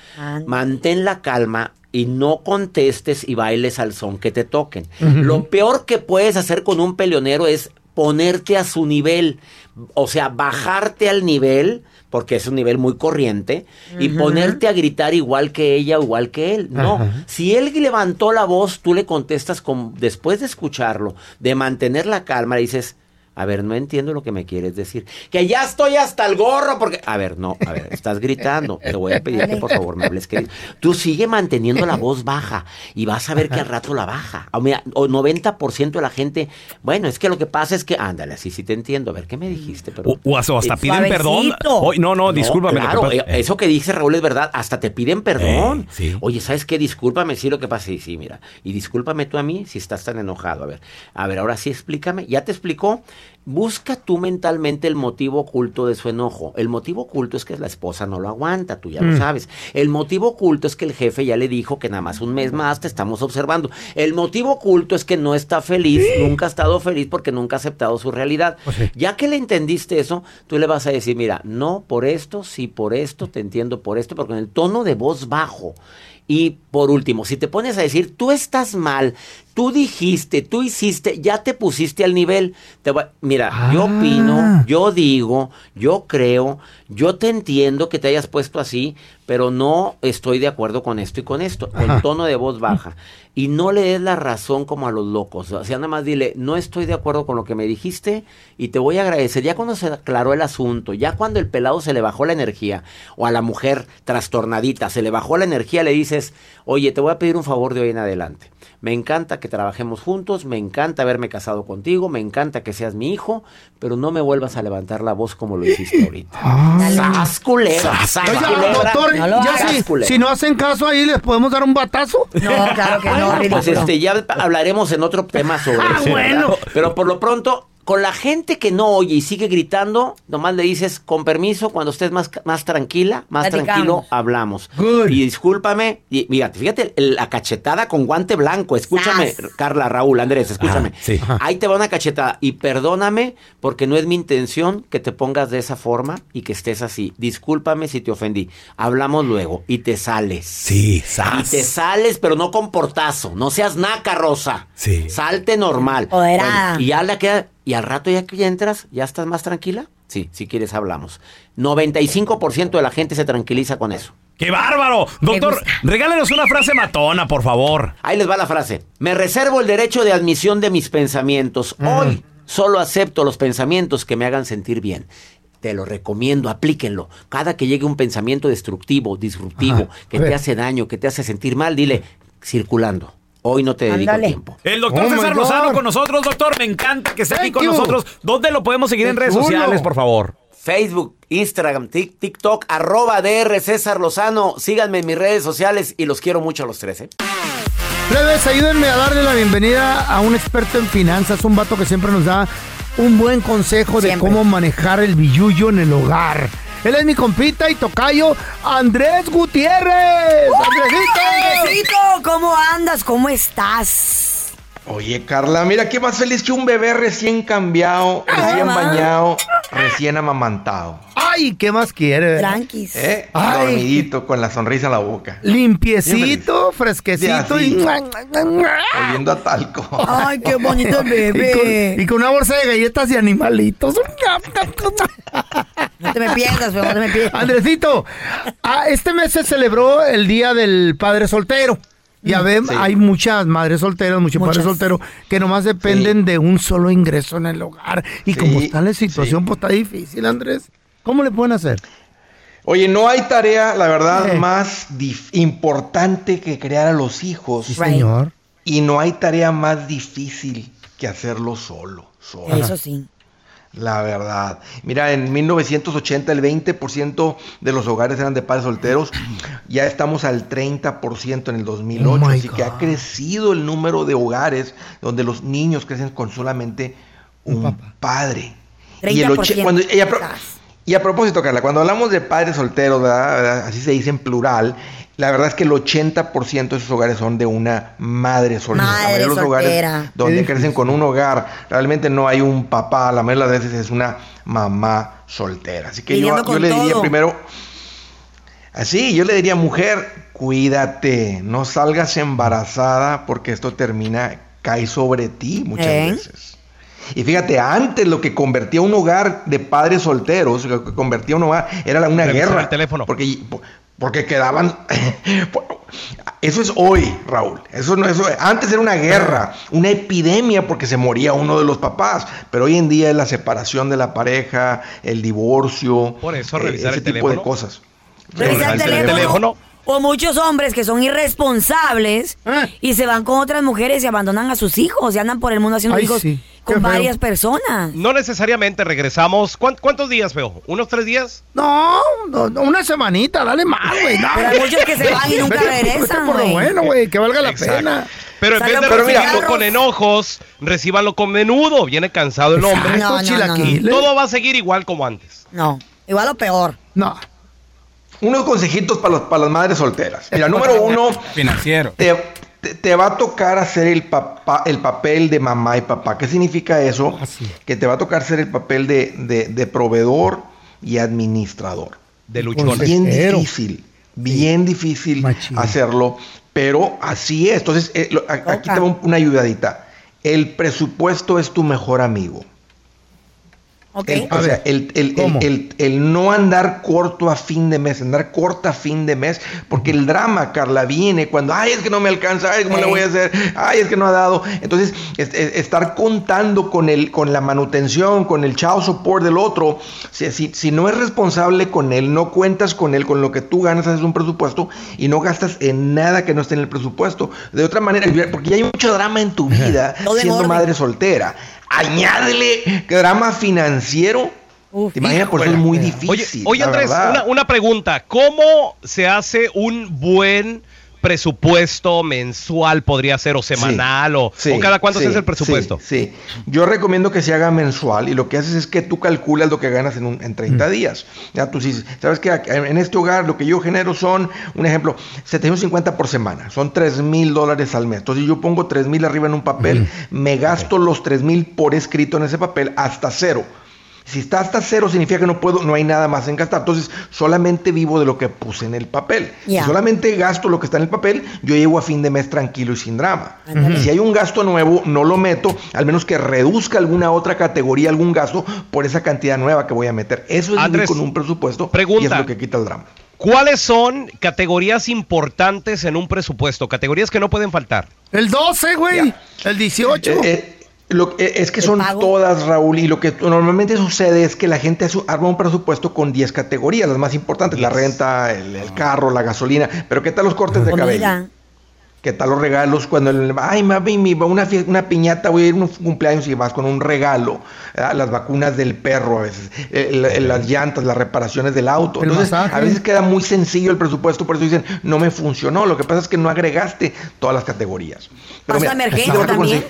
[SPEAKER 8] Mantén la calma y no contestes y bailes al son que te toquen. Lo peor que puedes hacer con un peleonero es ponerte a su nivel, o sea, bajarte al nivel, porque es un nivel muy corriente, y ponerte a gritar igual que ella o igual que él. No, si él levantó la voz, tú le contestas con, después de escucharlo, de mantener la calma, le dices, A ver, no entiendo lo que me quieres decir. Que ya estoy hasta el gorro porque... A ver, no, a ver, estás gritando. Te voy a pedir que por favor me hables querido. Tú sigue manteniendo la voz baja y vas a ver que al rato la baja. O, mira, o 90% de la gente... Bueno, es que lo que pasa es que... Ándale, así sí te entiendo. A ver, ¿qué me dijiste? Perdón.
[SPEAKER 1] O, o hasta, piden perdón. Oy, no, no, discúlpame. lo que
[SPEAKER 8] Claro,
[SPEAKER 1] pasa-
[SPEAKER 8] eh, eso que dice Raúl es verdad. Hasta te piden perdón.
[SPEAKER 1] Eh, sí.
[SPEAKER 8] Oye, ¿sabes qué? Discúlpame, sí, lo que pasa. Sí, sí, mira. Y discúlpame tú a mí si estás tan enojado. A ver, a ver, ahora sí explícame. ¿Ya te explicó? Busca tú mentalmente el motivo oculto de su enojo. El motivo oculto es que la esposa no lo aguanta, tú ya lo sabes. El motivo oculto es que el jefe ya le dijo que nada más un mes más te estamos observando. El motivo oculto es que no está feliz, nunca ha estado feliz porque nunca ha aceptado su realidad. Ya que le entendiste eso, tú le vas a decir, mira, no por esto, sí por esto, te entiendo por esto, pero con el tono de voz bajo. Y por último, si te pones a decir, tú estás mal, tú dijiste, tú hiciste, ya te pusiste al nivel. Te voy- mira, yo
[SPEAKER 2] Ah.
[SPEAKER 8] opino, yo digo, yo creo, yo te entiendo que te hayas puesto así, pero no estoy de acuerdo con esto y con esto, con tono de voz baja. Y no le des la razón como a los locos. O sea, nada más dile, no estoy de acuerdo con lo que me dijiste y te voy a agradecer. Ya cuando se aclaró el asunto, ya cuando el pelado se le bajó la energía, o a la mujer trastornadita se le bajó la energía, le dices, oye, te voy a pedir un favor de hoy en adelante. Me encanta que trabajemos juntos, me encanta haberme casado contigo, me encanta que seas mi hijo, pero no me vuelvas a levantar la voz como lo hiciste ahorita. ¡Sas, culebra! ¡Sas,
[SPEAKER 2] Oiga,
[SPEAKER 8] culebra!
[SPEAKER 2] doctor,
[SPEAKER 3] No
[SPEAKER 2] ya
[SPEAKER 3] hagas.
[SPEAKER 2] si, si no hacen caso ahí, ¿les podemos dar un batazo?
[SPEAKER 3] No, claro que no,
[SPEAKER 8] Pues
[SPEAKER 3] ridículo.
[SPEAKER 8] este, ya hablaremos en otro tema sobre
[SPEAKER 2] Ah,
[SPEAKER 8] eso. Pero por lo pronto, con la gente que no oye y sigue gritando, nomás le dices, con permiso, cuando estés más, más tranquila, más
[SPEAKER 3] Platicamos.
[SPEAKER 8] tranquilo, hablamos.
[SPEAKER 2] Good.
[SPEAKER 8] Y discúlpame, y fíjate, fíjate, la cachetada con guante blanco. Escúchame,
[SPEAKER 3] Sas.
[SPEAKER 8] Carla, Raúl, Andrés, escúchame.
[SPEAKER 1] Ah, sí.
[SPEAKER 8] Ahí te va una cachetada. Y perdóname, porque no es mi intención que te pongas de esa forma y que estés así. Discúlpame si te ofendí. Hablamos luego y te sales.
[SPEAKER 1] Sí,
[SPEAKER 8] Y
[SPEAKER 1] sas.
[SPEAKER 8] te sales, pero no con portazo. No seas naca, Rosa.
[SPEAKER 1] Sí.
[SPEAKER 8] Salte normal. Bueno, y ya la queda. Y al rato ya que ya entras, ¿ya estás más tranquila? Sí, si quieres hablamos. 95% de la gente se tranquiliza con eso.
[SPEAKER 1] ¡Qué bárbaro! Doctor, regálenos una frase matona, por favor.
[SPEAKER 8] Ahí les va la frase. Me reservo el derecho de admisión de mis pensamientos. Hoy solo acepto los pensamientos que me hagan sentir bien. Te lo recomiendo, aplíquenlo. Cada que llegue un pensamiento destructivo, disruptivo,
[SPEAKER 2] Ajá.
[SPEAKER 8] que te hace daño, que te hace sentir mal, dile, circulando. Hoy no te dedico tiempo.
[SPEAKER 1] El doctor
[SPEAKER 2] Oh,
[SPEAKER 1] César. Lozano con nosotros, doctor. Me encanta que esté aquí
[SPEAKER 2] Thank
[SPEAKER 1] con
[SPEAKER 2] you.
[SPEAKER 1] nosotros. ¿Dónde lo podemos seguir en redes
[SPEAKER 2] chulo.
[SPEAKER 1] sociales, por favor?
[SPEAKER 8] Facebook, Instagram, Tik- TikTok, arroba DR César Lozano. Síganme en mis redes sociales y los quiero mucho a los tres. ¿eh?
[SPEAKER 2] Plebes, ayúdenme a darle la bienvenida a un experto en finanzas, un vato que siempre nos da un buen consejo de
[SPEAKER 3] Siempre.
[SPEAKER 2] cómo manejar el billullo en el hogar. Él es mi compita y tocayo, Andrés Gutiérrez. ¡Andresito!
[SPEAKER 3] ¿Cómo andas? ¿Cómo estás?
[SPEAKER 9] Oye, Carla, mira qué más feliz que un bebé recién cambiado, recién bañado, recién amamantado.
[SPEAKER 2] Ay, ¿qué más quieres?
[SPEAKER 3] Tranquis.
[SPEAKER 9] ¿Eh?
[SPEAKER 2] Ay.
[SPEAKER 9] Dormidito, con la sonrisa en la boca.
[SPEAKER 2] Limpiecito, fresquecito y...
[SPEAKER 9] Oliendo a talco.
[SPEAKER 3] Ay, qué bonito el
[SPEAKER 2] Y con,
[SPEAKER 3] bebé.
[SPEAKER 2] y con una bolsa de galletas y animalitos.
[SPEAKER 3] No te me pierdas, pero no te me pierdas.
[SPEAKER 2] Andresito, ah, este mes se celebró el Día del Padre Soltero. Ya ven,
[SPEAKER 9] Sí.
[SPEAKER 2] hay muchas madres solteras, muchos
[SPEAKER 3] Muchas.
[SPEAKER 2] padres solteros que nomás dependen de un solo ingreso en el hogar. Y
[SPEAKER 9] Sí,
[SPEAKER 2] como está la situación,
[SPEAKER 9] sí.
[SPEAKER 2] pues está difícil, Andrés. ¿Cómo le pueden hacer?
[SPEAKER 9] Oye, no hay tarea, la verdad,
[SPEAKER 2] Eh.
[SPEAKER 9] más importante que crear a los hijos.
[SPEAKER 2] Sí, señor.
[SPEAKER 9] Y no hay tarea más difícil que hacerlo solo. solo.
[SPEAKER 3] Eso sí.
[SPEAKER 9] La verdad. Mira, en 1980 el 20% de los hogares eran de padres solteros. Ya estamos al 30% en el 2008.
[SPEAKER 2] Oh
[SPEAKER 9] así que ha crecido el número de hogares donde los niños crecen con solamente un, padre.
[SPEAKER 3] 30%.
[SPEAKER 9] cuando- y, a, pro-
[SPEAKER 3] Quizás.
[SPEAKER 9] Y a propósito, Carla, cuando hablamos de padres solteros, ¿verdad? así se dice en plural, la verdad es que el 80% de esos hogares son de una madre soltera. La
[SPEAKER 3] Madre
[SPEAKER 9] mayoría de los
[SPEAKER 3] soltera.
[SPEAKER 9] hogares donde crecen con un hogar, realmente no hay un papá, la mayoría de las veces es una mamá soltera. Así que yo, le diría
[SPEAKER 3] todo.
[SPEAKER 9] primero, así, yo le diría, mujer, cuídate, no salgas embarazada porque esto termina, cae sobre ti muchas
[SPEAKER 3] ¿Eh?
[SPEAKER 9] veces. Y fíjate, antes lo que convertía un hogar de padres solteros, lo que convertía un hogar era una
[SPEAKER 4] Revisar
[SPEAKER 9] guerra.
[SPEAKER 4] el teléfono.
[SPEAKER 9] Porque, porque quedaban, Eso es hoy, Raúl. Eso no eso antes era una guerra, una epidemia porque se moría uno de los papás, pero hoy en día es la separación de la pareja, el divorcio,
[SPEAKER 4] Por eso,
[SPEAKER 9] eh,
[SPEAKER 4] revisar
[SPEAKER 9] ese
[SPEAKER 4] el
[SPEAKER 9] tipo de cosas.
[SPEAKER 3] Revisa el
[SPEAKER 4] el
[SPEAKER 3] teléfono.
[SPEAKER 4] teléfono.
[SPEAKER 3] O muchos hombres que son irresponsables
[SPEAKER 2] Ah.
[SPEAKER 3] y se van con otras mujeres y abandonan a sus hijos y andan por el mundo haciendo
[SPEAKER 2] Ay,
[SPEAKER 3] hijos
[SPEAKER 2] sí.
[SPEAKER 3] Con varias personas.
[SPEAKER 4] No necesariamente regresamos. ¿Cuán- ¿Cuántos días, feo? ¿Unos tres días?
[SPEAKER 2] No, no, no, una semanita, dale más, güey. no.
[SPEAKER 3] Pero hay muchos que se van y nunca regresan,
[SPEAKER 2] por lo bueno, güey, que valga la
[SPEAKER 4] Exacto.
[SPEAKER 2] pena.
[SPEAKER 4] Pero en vez de recibirlo con enojos, recíbanlo con menudo. Viene cansado el hombre.
[SPEAKER 3] No, no,
[SPEAKER 2] Estos
[SPEAKER 3] no, no.
[SPEAKER 2] chilaquiles.
[SPEAKER 4] Todo va a seguir igual como antes.
[SPEAKER 3] No, igual o peor.
[SPEAKER 2] No.
[SPEAKER 9] Unos consejitos para, los, para las madres solteras. Mira, número uno,
[SPEAKER 5] Financiero.
[SPEAKER 9] te, te- te va a tocar hacer el, papá, el papel de mamá y papá. ¿Qué significa eso?
[SPEAKER 2] Así.
[SPEAKER 9] Que te va a tocar ser el papel de, de- de proveedor y administrador.
[SPEAKER 4] De luchón.
[SPEAKER 9] Bien difícil, bien difícil
[SPEAKER 2] Machín.
[SPEAKER 9] hacerlo, pero así es. Entonces, eh, lo- a- aquí te va un- una ayudadita. El presupuesto es tu mejor amigo. El, o sea, el, el- el- el- el no andar corto a fin de mes, andar corta a fin de mes, porque el drama, Carla, viene cuando, ay, es que no me alcanza, ay, ¿cómo le
[SPEAKER 3] Sí.
[SPEAKER 9] voy a hacer? Ay, es que no ha dado. Entonces, es- es- estar contando con, el, con la manutención, con el chao support del otro, si, si, si no es responsable con él, no cuentas con él, con lo que tú ganas, haces un presupuesto y no gastas en nada que no esté en el presupuesto. De otra manera, porque ya hay mucho drama en tu vida siendo madre soltera. Añádele drama financiero.
[SPEAKER 3] Uf,
[SPEAKER 9] ¿Te imaginas? Por eso es muy difícil.
[SPEAKER 4] Oye, Andrés, una pregunta. ¿Cómo se hace un buen presupuesto mensual, podría ser, o semanal, o,
[SPEAKER 9] Sí,
[SPEAKER 4] o cada cuánto
[SPEAKER 9] sí,
[SPEAKER 4] se hace el presupuesto?
[SPEAKER 9] Sí, sí. yo recomiendo que se haga mensual y lo que haces es que tú calculas lo que ganas en, un- en 30 días. Ya tú dices, sabes que en este hogar lo que yo genero son, un ejemplo, 750 por semana, son 3 mil dólares al mes. Entonces yo pongo 3 mil arriba en un papel, me gasto los 3 mil por escrito en ese papel hasta cero. Si está hasta cero significa que no puedo, no hay nada más en gastar. Entonces solamente vivo de lo que puse en el papel.
[SPEAKER 3] Ya.
[SPEAKER 9] Si solamente gasto lo que está en el papel, yo llego a fin de mes tranquilo y sin drama.
[SPEAKER 3] Ándale.
[SPEAKER 9] Si hay un gasto nuevo, no lo meto, al menos que reduzca alguna otra categoría, algún gasto por esa cantidad nueva que voy a meter. Eso es vivir
[SPEAKER 4] Andrés,
[SPEAKER 9] con un presupuesto y es lo que quita el drama.
[SPEAKER 4] ¿Cuáles son categorías importantes en un presupuesto? Categorías que no pueden faltar.
[SPEAKER 2] El 12, güey. El 18.
[SPEAKER 9] Eh, eh, lo- eh, es que
[SPEAKER 3] ¿El
[SPEAKER 9] son
[SPEAKER 3] pago?
[SPEAKER 9] todas, Raúl, y lo que normalmente sucede es que la gente arma un presupuesto con 10 categorías, las más importantes, la renta, el, el carro, la gasolina, pero ¿qué tal los cortes de cabello? ¿Qué tal los regalos cuando el, ay mami, mi- una, fie- una piñata, voy a ir a un cumpleaños y vas con un regalo? Ah, las vacunas del perro a veces, el- el- las llantas, las reparaciones del auto.
[SPEAKER 2] El
[SPEAKER 9] Entonces,
[SPEAKER 2] masaje.
[SPEAKER 9] a veces queda muy sencillo el presupuesto, por eso dicen, no me funcionó. Lo que pasa es que no agregaste todas las categorías. Mira,
[SPEAKER 3] emergencia también.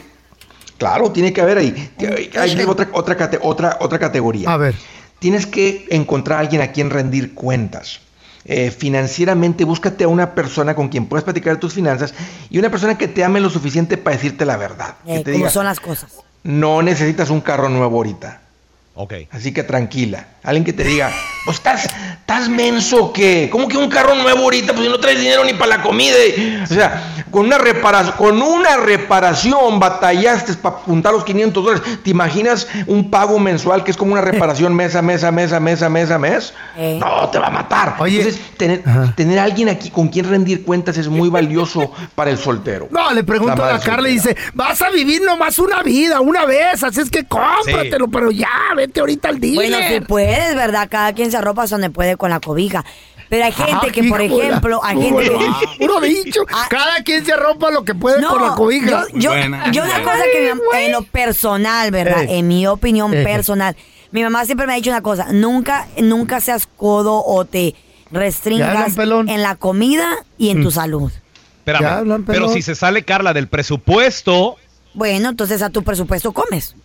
[SPEAKER 9] Claro, tiene que haber ahí. Hay otra, otra, otra, otra categoría.
[SPEAKER 2] A ver.
[SPEAKER 9] Tienes que encontrar a alguien a quien rendir cuentas. Eh, financieramente, búscate a una persona con quien puedas platicar de tus finanzas y una persona que te ame lo suficiente para decirte la verdad.
[SPEAKER 3] Eh,
[SPEAKER 9] que te
[SPEAKER 3] ¿Cómo
[SPEAKER 9] diga,
[SPEAKER 3] son las cosas?
[SPEAKER 9] no necesitas un carro nuevo ahorita.
[SPEAKER 4] Ok.
[SPEAKER 9] Así que tranquila. Alguien que te diga, pues estás, estás menso o qué? ¿Cómo que un carro nuevo ahorita? Pues si no traes dinero ni para la comida. O sea, con una reparación, con una reparación batallaste para juntar los 500 dólares. ¿Te imaginas un pago mensual que es como una reparación mes a mes a mes a mes a mes a mes?
[SPEAKER 3] Eh.
[SPEAKER 9] No, te va a matar.
[SPEAKER 2] Oye.
[SPEAKER 9] Entonces, tener,
[SPEAKER 2] Ajá.
[SPEAKER 9] tener alguien aquí con quien rendir cuentas es muy valioso para el soltero.
[SPEAKER 2] No, le pregunto a la Carla y dice, vas a vivir nomás una vida, una vez, así es que cómpratelo, pero ya, vete ahorita al dealer.
[SPEAKER 3] Bueno, si puedes, ¿verdad? Cada quien se arropa donde puede con la cobija. Pero hay gente
[SPEAKER 2] Ah,
[SPEAKER 3] que, por ejemplo, hay gente
[SPEAKER 2] Puro-
[SPEAKER 3] que...
[SPEAKER 2] Puro dicho.
[SPEAKER 3] Ah.
[SPEAKER 2] Cada quien se arropa lo que puede con la cobija.
[SPEAKER 3] Yo, yo,
[SPEAKER 5] Buena,
[SPEAKER 3] yo una cosa que mam- en lo personal, ¿verdad?
[SPEAKER 2] Ey.
[SPEAKER 3] En mi opinión
[SPEAKER 2] Ey.
[SPEAKER 3] personal, mi mamá siempre me ha dicho una cosa, nunca, nunca seas codo o te restringas en la comida y en tu salud.
[SPEAKER 4] Espérame,
[SPEAKER 2] hablan,
[SPEAKER 4] pero si se sale Carla del presupuesto,
[SPEAKER 3] Bueno, entonces a tu presupuesto comes.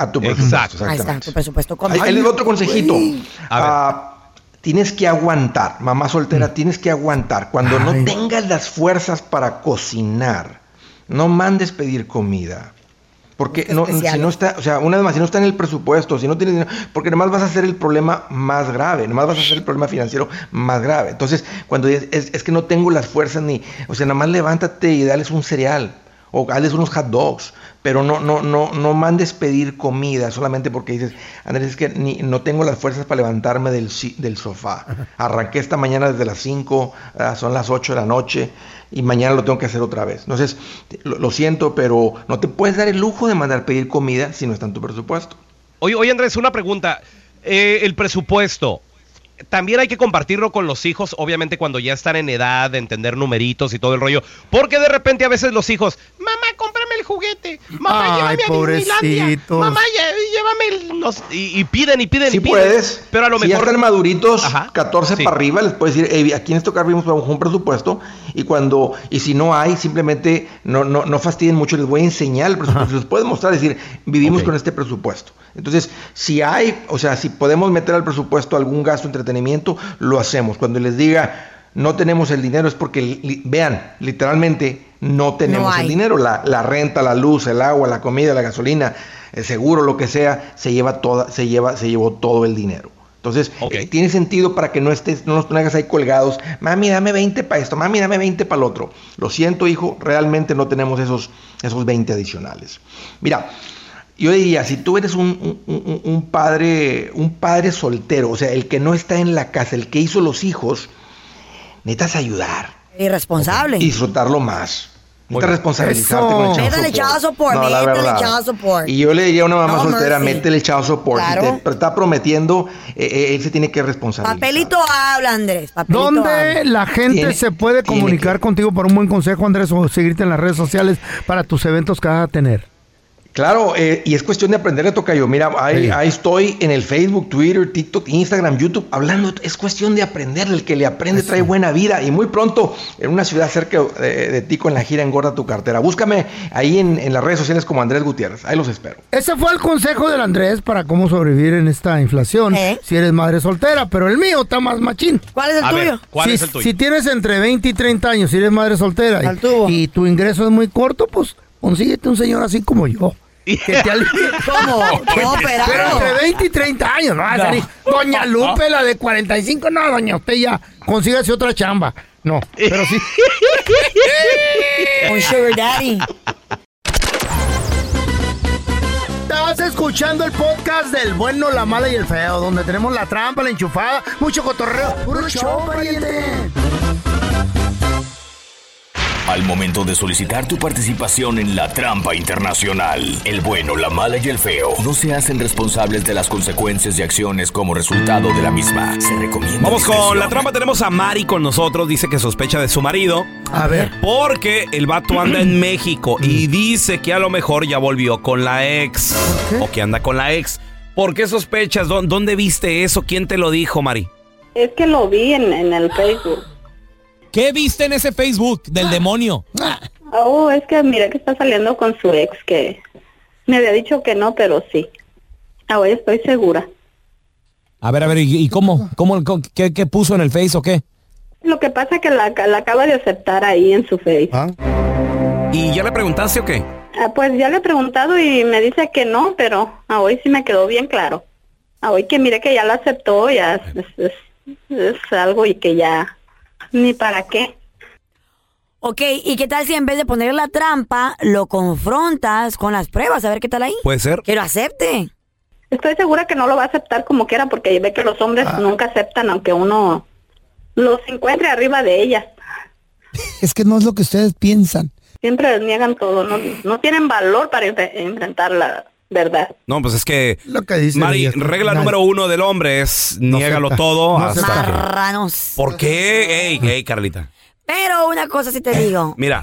[SPEAKER 9] A tu
[SPEAKER 4] Exacto.
[SPEAKER 9] presupuesto,
[SPEAKER 3] Ahí está, tu presupuesto.
[SPEAKER 9] Ahí ahí va otro consejito.
[SPEAKER 4] A ver.
[SPEAKER 9] Ah, tienes que aguantar, mamá soltera, tienes que aguantar. Cuando
[SPEAKER 2] Ay.
[SPEAKER 9] no tengas las fuerzas para cocinar, no mandes pedir comida. Porque no, si no está, o sea, una vez más, si no está en el presupuesto, si no tienes dinero, porque nomás vas a hacer el problema más grave, nomás vas a hacer el problema financiero más grave. Entonces, cuando es, es- es que no tengo las fuerzas ni, o sea, nomás levántate y dales un cereal O hazles unos hot dogs. Pero no, no, no, no mandes pedir comida solamente porque dices, Andrés, es que ni, no tengo las fuerzas para levantarme del, si- del sofá. Arranqué esta mañana desde las 5, ah, son las 8 de la noche y mañana lo tengo que hacer otra vez. Entonces, lo siento, pero no te puedes dar el lujo de mandar pedir comida si no está en tu presupuesto.
[SPEAKER 4] Oye, oye, Andrés, una pregunta. Eh, el presupuesto. También hay que compartirlo con los hijos, obviamente cuando ya están en edad de entender numeritos y todo el rollo. Porque de repente a veces los hijos, mamá, cómprame el juguete. Mamá,
[SPEAKER 2] Ay,
[SPEAKER 4] llévame a Disneylandia. Mamá, llévame el... no sé", y, y piden y piden
[SPEAKER 9] Si
[SPEAKER 4] y piden.
[SPEAKER 9] puedes,
[SPEAKER 4] Pero a lo
[SPEAKER 9] si ya
[SPEAKER 4] mejor...
[SPEAKER 9] están maduritos,
[SPEAKER 4] Ajá,
[SPEAKER 9] 14
[SPEAKER 4] sí.
[SPEAKER 9] para arriba, les puedes decir, "Ey, aquí en este hogar vimos un presupuesto y cuando, y si no hay, simplemente no, no, no fastidien mucho, les voy a enseñar el presupuesto, les puedes mostrar, decir, vivimos con este presupuesto. Entonces, si hay, o sea, si podemos meter al presupuesto algún gasto de entretenimiento, lo hacemos. Cuando les diga, no tenemos el dinero, es porque, li- vean, literalmente, no tenemos el dinero. La, la renta, la luz, el agua, la comida, la gasolina, el seguro, lo que sea, se lleva toda, se lleva, se llevó todo el dinero. Entonces, eh, tiene sentido para que no estés, no nos pongas ahí colgados. Mami, dame 20 para esto, mami, dame 20 para el otro. Lo siento, hijo, realmente no tenemos esos, esos 20 adicionales. Mira, yo diría, si tú eres un, un- un- un padre, un padre soltero, o sea, el que no está en la casa, el que hizo los hijos, necesitas ayudar
[SPEAKER 3] Irresponsable.
[SPEAKER 9] y disfrutarlo más.
[SPEAKER 4] Muy
[SPEAKER 9] Necesitas responsabilizarte con el support, No, la
[SPEAKER 3] métele
[SPEAKER 9] verdad.
[SPEAKER 3] child support.
[SPEAKER 9] Y yo le diría a una mamá
[SPEAKER 3] No
[SPEAKER 9] soltera,
[SPEAKER 3] mercy.
[SPEAKER 9] métele child support. Si
[SPEAKER 3] Claro.
[SPEAKER 9] te está prometiendo, eh, eh, él se tiene que responsabilizar.
[SPEAKER 3] Papelito habla, Andrés. Papelito
[SPEAKER 2] ¿Dónde
[SPEAKER 3] habla.
[SPEAKER 2] la gente
[SPEAKER 9] Tiene-
[SPEAKER 2] se puede comunicar
[SPEAKER 9] que-
[SPEAKER 2] contigo por un buen consejo, Andrés, o seguirte en las redes sociales para tus eventos que vas a tener?
[SPEAKER 9] Claro, eh, y es cuestión de aprender de tocayo. Mira, ahí,
[SPEAKER 2] Sí.
[SPEAKER 9] ahí estoy en el Facebook, Twitter, TikTok, Instagram, YouTube, hablando. Es cuestión de aprender. El que le aprende trae buena vida. Y muy pronto, en una ciudad cerca de, de ti con la gira Engorda tu cartera. Búscame ahí en, en las redes sociales como Andrés Gutiérrez. Ahí los espero.
[SPEAKER 2] Ese fue el consejo del Andrés para cómo sobrevivir en esta inflación
[SPEAKER 3] ¿Eh?
[SPEAKER 2] si eres madre soltera, pero el mío está más machín.
[SPEAKER 3] ¿Cuál es el
[SPEAKER 4] A
[SPEAKER 3] tuyo?
[SPEAKER 4] ver, ¿cuál
[SPEAKER 2] si,
[SPEAKER 4] es el tuyo?
[SPEAKER 2] si tienes entre 20 y 30 años, si eres madre soltera y, y tu ingreso es muy corto, pues consíguete un señor así como yo. Que te alivie.
[SPEAKER 3] ¿Cómo? No,
[SPEAKER 2] Pero
[SPEAKER 3] pero...
[SPEAKER 2] entre 20 y 30 años, no, salir. Doña Lupe, la de 45, no, doña, usted ya consígase otra chamba. No, pero sí.
[SPEAKER 3] Un sugar daddy.
[SPEAKER 2] Estás escuchando el podcast del bueno, la mala y el feo, donde tenemos la trampa, la enchufada, mucho cotorreo. ¡Puro show, pariente!
[SPEAKER 10] Al momento de solicitar tu participación en la trampa internacional, el bueno, la mala y el feo no se hacen responsables de las consecuencias y acciones como resultado de la misma. Se recomienda.
[SPEAKER 1] Vamos con la trampa. Tenemos a Mari con nosotros. Dice que sospecha de su marido.
[SPEAKER 2] A ver.
[SPEAKER 1] Porque el vato anda en México y dice que a lo mejor ya volvió con la ex. O que anda con la ex. ¿Por qué sospechas? ¿Dó- ¿Dónde viste eso? ¿Quién te lo dijo, Mari?
[SPEAKER 11] Es que lo vi en, en el Facebook.
[SPEAKER 12] ¿Qué viste en ese Facebook del demonio?
[SPEAKER 11] Oh, es que mira que está saliendo con su ex que me había dicho que no, pero sí. Ahora estoy segura.
[SPEAKER 12] A ver, a ver, ¿y, y cómo? ¿Cómo qué, qué puso en el Face o qué?
[SPEAKER 11] Lo que pasa es que la, la acaba de aceptar ahí en su Face.
[SPEAKER 2] Ah,
[SPEAKER 1] ¿Y ya le preguntaste o qué?
[SPEAKER 11] Ah, pues ya le he preguntado y me dice que no, pero a hoy sí me quedó bien claro. A hoy que mire que ya la aceptó, ya es, es- es- es algo y que ya ni para qué.
[SPEAKER 3] Ok, ¿y qué tal si en vez de poner la trampa, lo confrontas con las pruebas? A ver qué tal ahí.
[SPEAKER 1] Puede ser.
[SPEAKER 3] Que lo acepte.
[SPEAKER 11] Estoy segura que no lo va a aceptar como quiera porque ve que los hombres nunca aceptan aunque uno los encuentre arriba de ellas.
[SPEAKER 2] es que no es lo que ustedes piensan.
[SPEAKER 11] Siempre les niegan todo, no, no tienen valor para enfre- enfrentar la verdad.
[SPEAKER 1] No, pues es que.
[SPEAKER 2] Lo que dicen
[SPEAKER 1] Mari, regla
[SPEAKER 2] no.
[SPEAKER 1] número uno del hombre es niégalo
[SPEAKER 2] acepta.
[SPEAKER 1] todo
[SPEAKER 2] No
[SPEAKER 1] hasta
[SPEAKER 2] acepta.
[SPEAKER 1] que-
[SPEAKER 3] Marranos.
[SPEAKER 1] ¿Por qué? Ey, ey, Carlita.
[SPEAKER 3] Pero una cosa sí te digo.
[SPEAKER 1] Mira,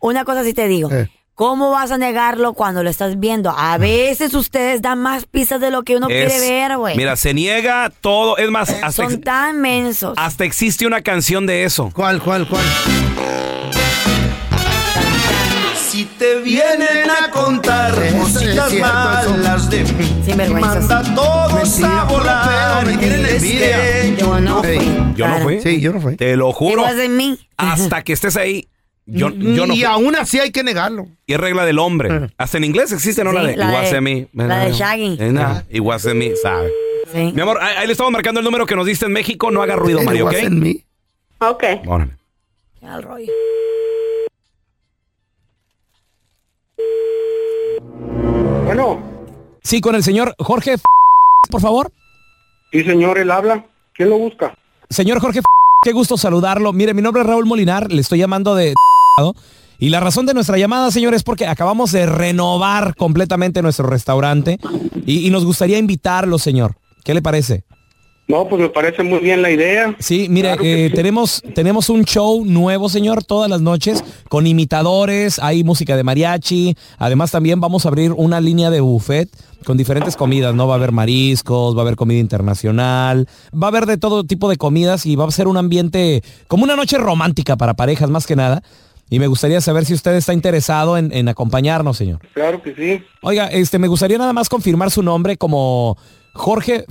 [SPEAKER 3] Una cosa sí te digo.
[SPEAKER 2] Eh.
[SPEAKER 3] ¿Cómo vas a negarlo cuando lo estás viendo? A veces ustedes dan más pistas de lo que uno
[SPEAKER 1] es-
[SPEAKER 3] quiere ver, güey.
[SPEAKER 1] Mira, se niega todo. Es más, hasta,
[SPEAKER 3] Son tan mensos.
[SPEAKER 1] hasta existe una canción de eso.
[SPEAKER 2] ¿Cuál, cuál, cuál?
[SPEAKER 13] Si te vienen a contar cositas malas de mí, manda a todos
[SPEAKER 2] Mentira,
[SPEAKER 13] a volar.
[SPEAKER 2] me tienen envidia.
[SPEAKER 3] Yo no fui.
[SPEAKER 1] Yo no fui.
[SPEAKER 2] Sí, yo no fui.
[SPEAKER 1] Te lo juro.
[SPEAKER 3] wasn't me.
[SPEAKER 1] Hasta que estés ahí. Yo, yo no
[SPEAKER 2] y
[SPEAKER 1] fui.
[SPEAKER 2] aún así hay que negarlo.
[SPEAKER 1] Y es regla del hombre. Hasta en inglés existe, ¿no?
[SPEAKER 3] Sí,
[SPEAKER 1] la de
[SPEAKER 3] la de-
[SPEAKER 1] me.
[SPEAKER 3] la de Shaggy.
[SPEAKER 1] Eh, nah, It wasn't me, sabe.
[SPEAKER 3] Sí.
[SPEAKER 1] Mi amor, ahí, ahí le estamos marcando el número que nos diste en México. No haga ruido, Mario, ¿ok?
[SPEAKER 2] Me.
[SPEAKER 11] Ok.
[SPEAKER 1] Órale.
[SPEAKER 3] Ya el rollo.
[SPEAKER 14] Bueno.
[SPEAKER 12] Sí, con el señor Jorge, por favor.
[SPEAKER 14] Sí, señor, él habla. ¿Quién lo busca?
[SPEAKER 12] Señor Jorge, qué gusto saludarlo. Mire, mi nombre es Raúl Molinar, le estoy llamando de... Y la razón de nuestra llamada, señor, es porque acabamos de renovar completamente nuestro restaurante y, y nos gustaría invitarlo, señor. ¿Qué le parece?
[SPEAKER 14] No, pues me parece muy bien la idea.
[SPEAKER 12] Sí, mire,
[SPEAKER 14] Claro
[SPEAKER 12] eh,
[SPEAKER 14] sí.
[SPEAKER 12] tenemos, tenemos un show nuevo, señor, todas las noches, con imitadores, hay música de mariachi, además también vamos a abrir una línea de buffet con diferentes comidas, ¿no? Va a haber mariscos, va a haber comida internacional, va a haber de todo tipo de comidas y va a ser un ambiente como una noche romántica para parejas más que nada. Y me gustaría saber si usted está interesado en, en acompañarnos, señor.
[SPEAKER 14] Claro que sí.
[SPEAKER 12] Oiga, este, me gustaría nada más confirmar su nombre como Jorge,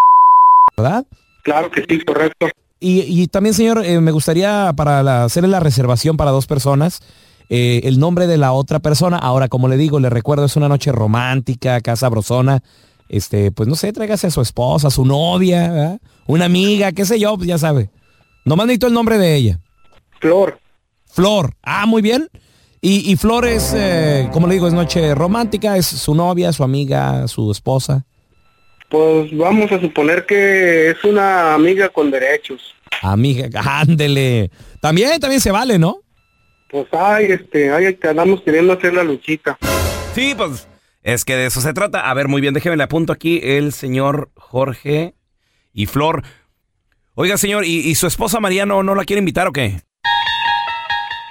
[SPEAKER 12] ¿verdad?
[SPEAKER 14] Claro que sí, correcto.
[SPEAKER 12] Y, y también, señor, eh, me gustaría para la- hacerle la reservación para dos personas, eh, el nombre de la otra persona. Ahora, como le digo, le recuerdo, es una noche romántica, casa brosona. Este, pues no sé, tráigase a su esposa, a su novia, ¿verdad? una amiga, qué sé yo, pues ya sabe. Nomás necesito el nombre de ella.
[SPEAKER 14] Flor.
[SPEAKER 12] Flor. Ah, muy bien. Y, y Flor es, eh, como le digo, es noche romántica, es su novia, su amiga, su esposa.
[SPEAKER 14] Pues vamos a suponer que es una amiga con derechos.
[SPEAKER 12] Amiga, ándele. También, también se vale, ¿no?
[SPEAKER 14] Pues ay, este, ay, que andamos queriendo hacer la luchita.
[SPEAKER 1] Sí, pues es que de eso se trata. A ver, muy bien, déjeme le apunto aquí el señor Jorge y Flor. Oiga, señor, ¿y, y su esposa María no, no la quiere invitar o qué?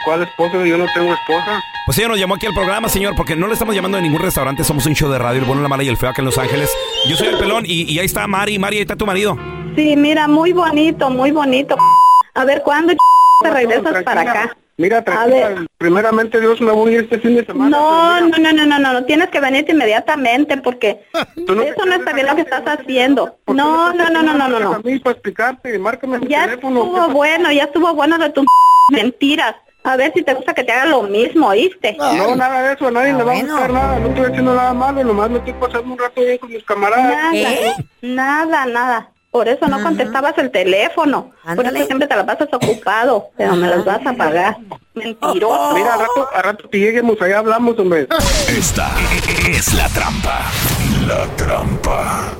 [SPEAKER 14] ¿Cuál esposa? Yo no tengo esposa.
[SPEAKER 1] Pues ella nos llamó aquí al programa, señor, porque no le estamos llamando de ningún restaurante, somos un show de radio, el bueno, la mala y el feo acá en Los Ángeles. Yo soy el pelón y, y ahí está Mari, Mari, ahí está tu marido.
[SPEAKER 11] Sí, mira, muy bonito, muy bonito. A ver, ¿cuándo te regresas para acá?
[SPEAKER 14] Mira,
[SPEAKER 11] A
[SPEAKER 14] tranquila,
[SPEAKER 11] ver.
[SPEAKER 14] primeramente Dios me voy a ir este fin de semana.
[SPEAKER 11] No, no, no, no, no, no, no, tienes que venirte inmediatamente porque eso no está bien lo que estás haciendo. No, no, no, no, no, no,
[SPEAKER 14] A
[SPEAKER 11] no.
[SPEAKER 14] mí para explicarte, márcame mi
[SPEAKER 11] Ya
[SPEAKER 14] teléfono.
[SPEAKER 11] estuvo bueno, ya estuvo bueno de tus mentiras. A ver si te gusta que te haga lo mismo, ¿oíste?
[SPEAKER 14] No, nada de eso, a nadie
[SPEAKER 11] Ah,
[SPEAKER 14] le va a
[SPEAKER 11] bueno.
[SPEAKER 14] gustar nada, no estoy haciendo nada malo, nomás me estoy pasando un rato bien con mis camaradas.
[SPEAKER 11] Nada, nada, nada. Por eso no contestabas el teléfono. Por eso siempre te la pasas ocupado, pero me las vas a pagar. Mentiroso.
[SPEAKER 14] Mira, al rato, al rato que lleguemos allá hablamos, hombre.
[SPEAKER 10] Esta es la trampa. La trampa.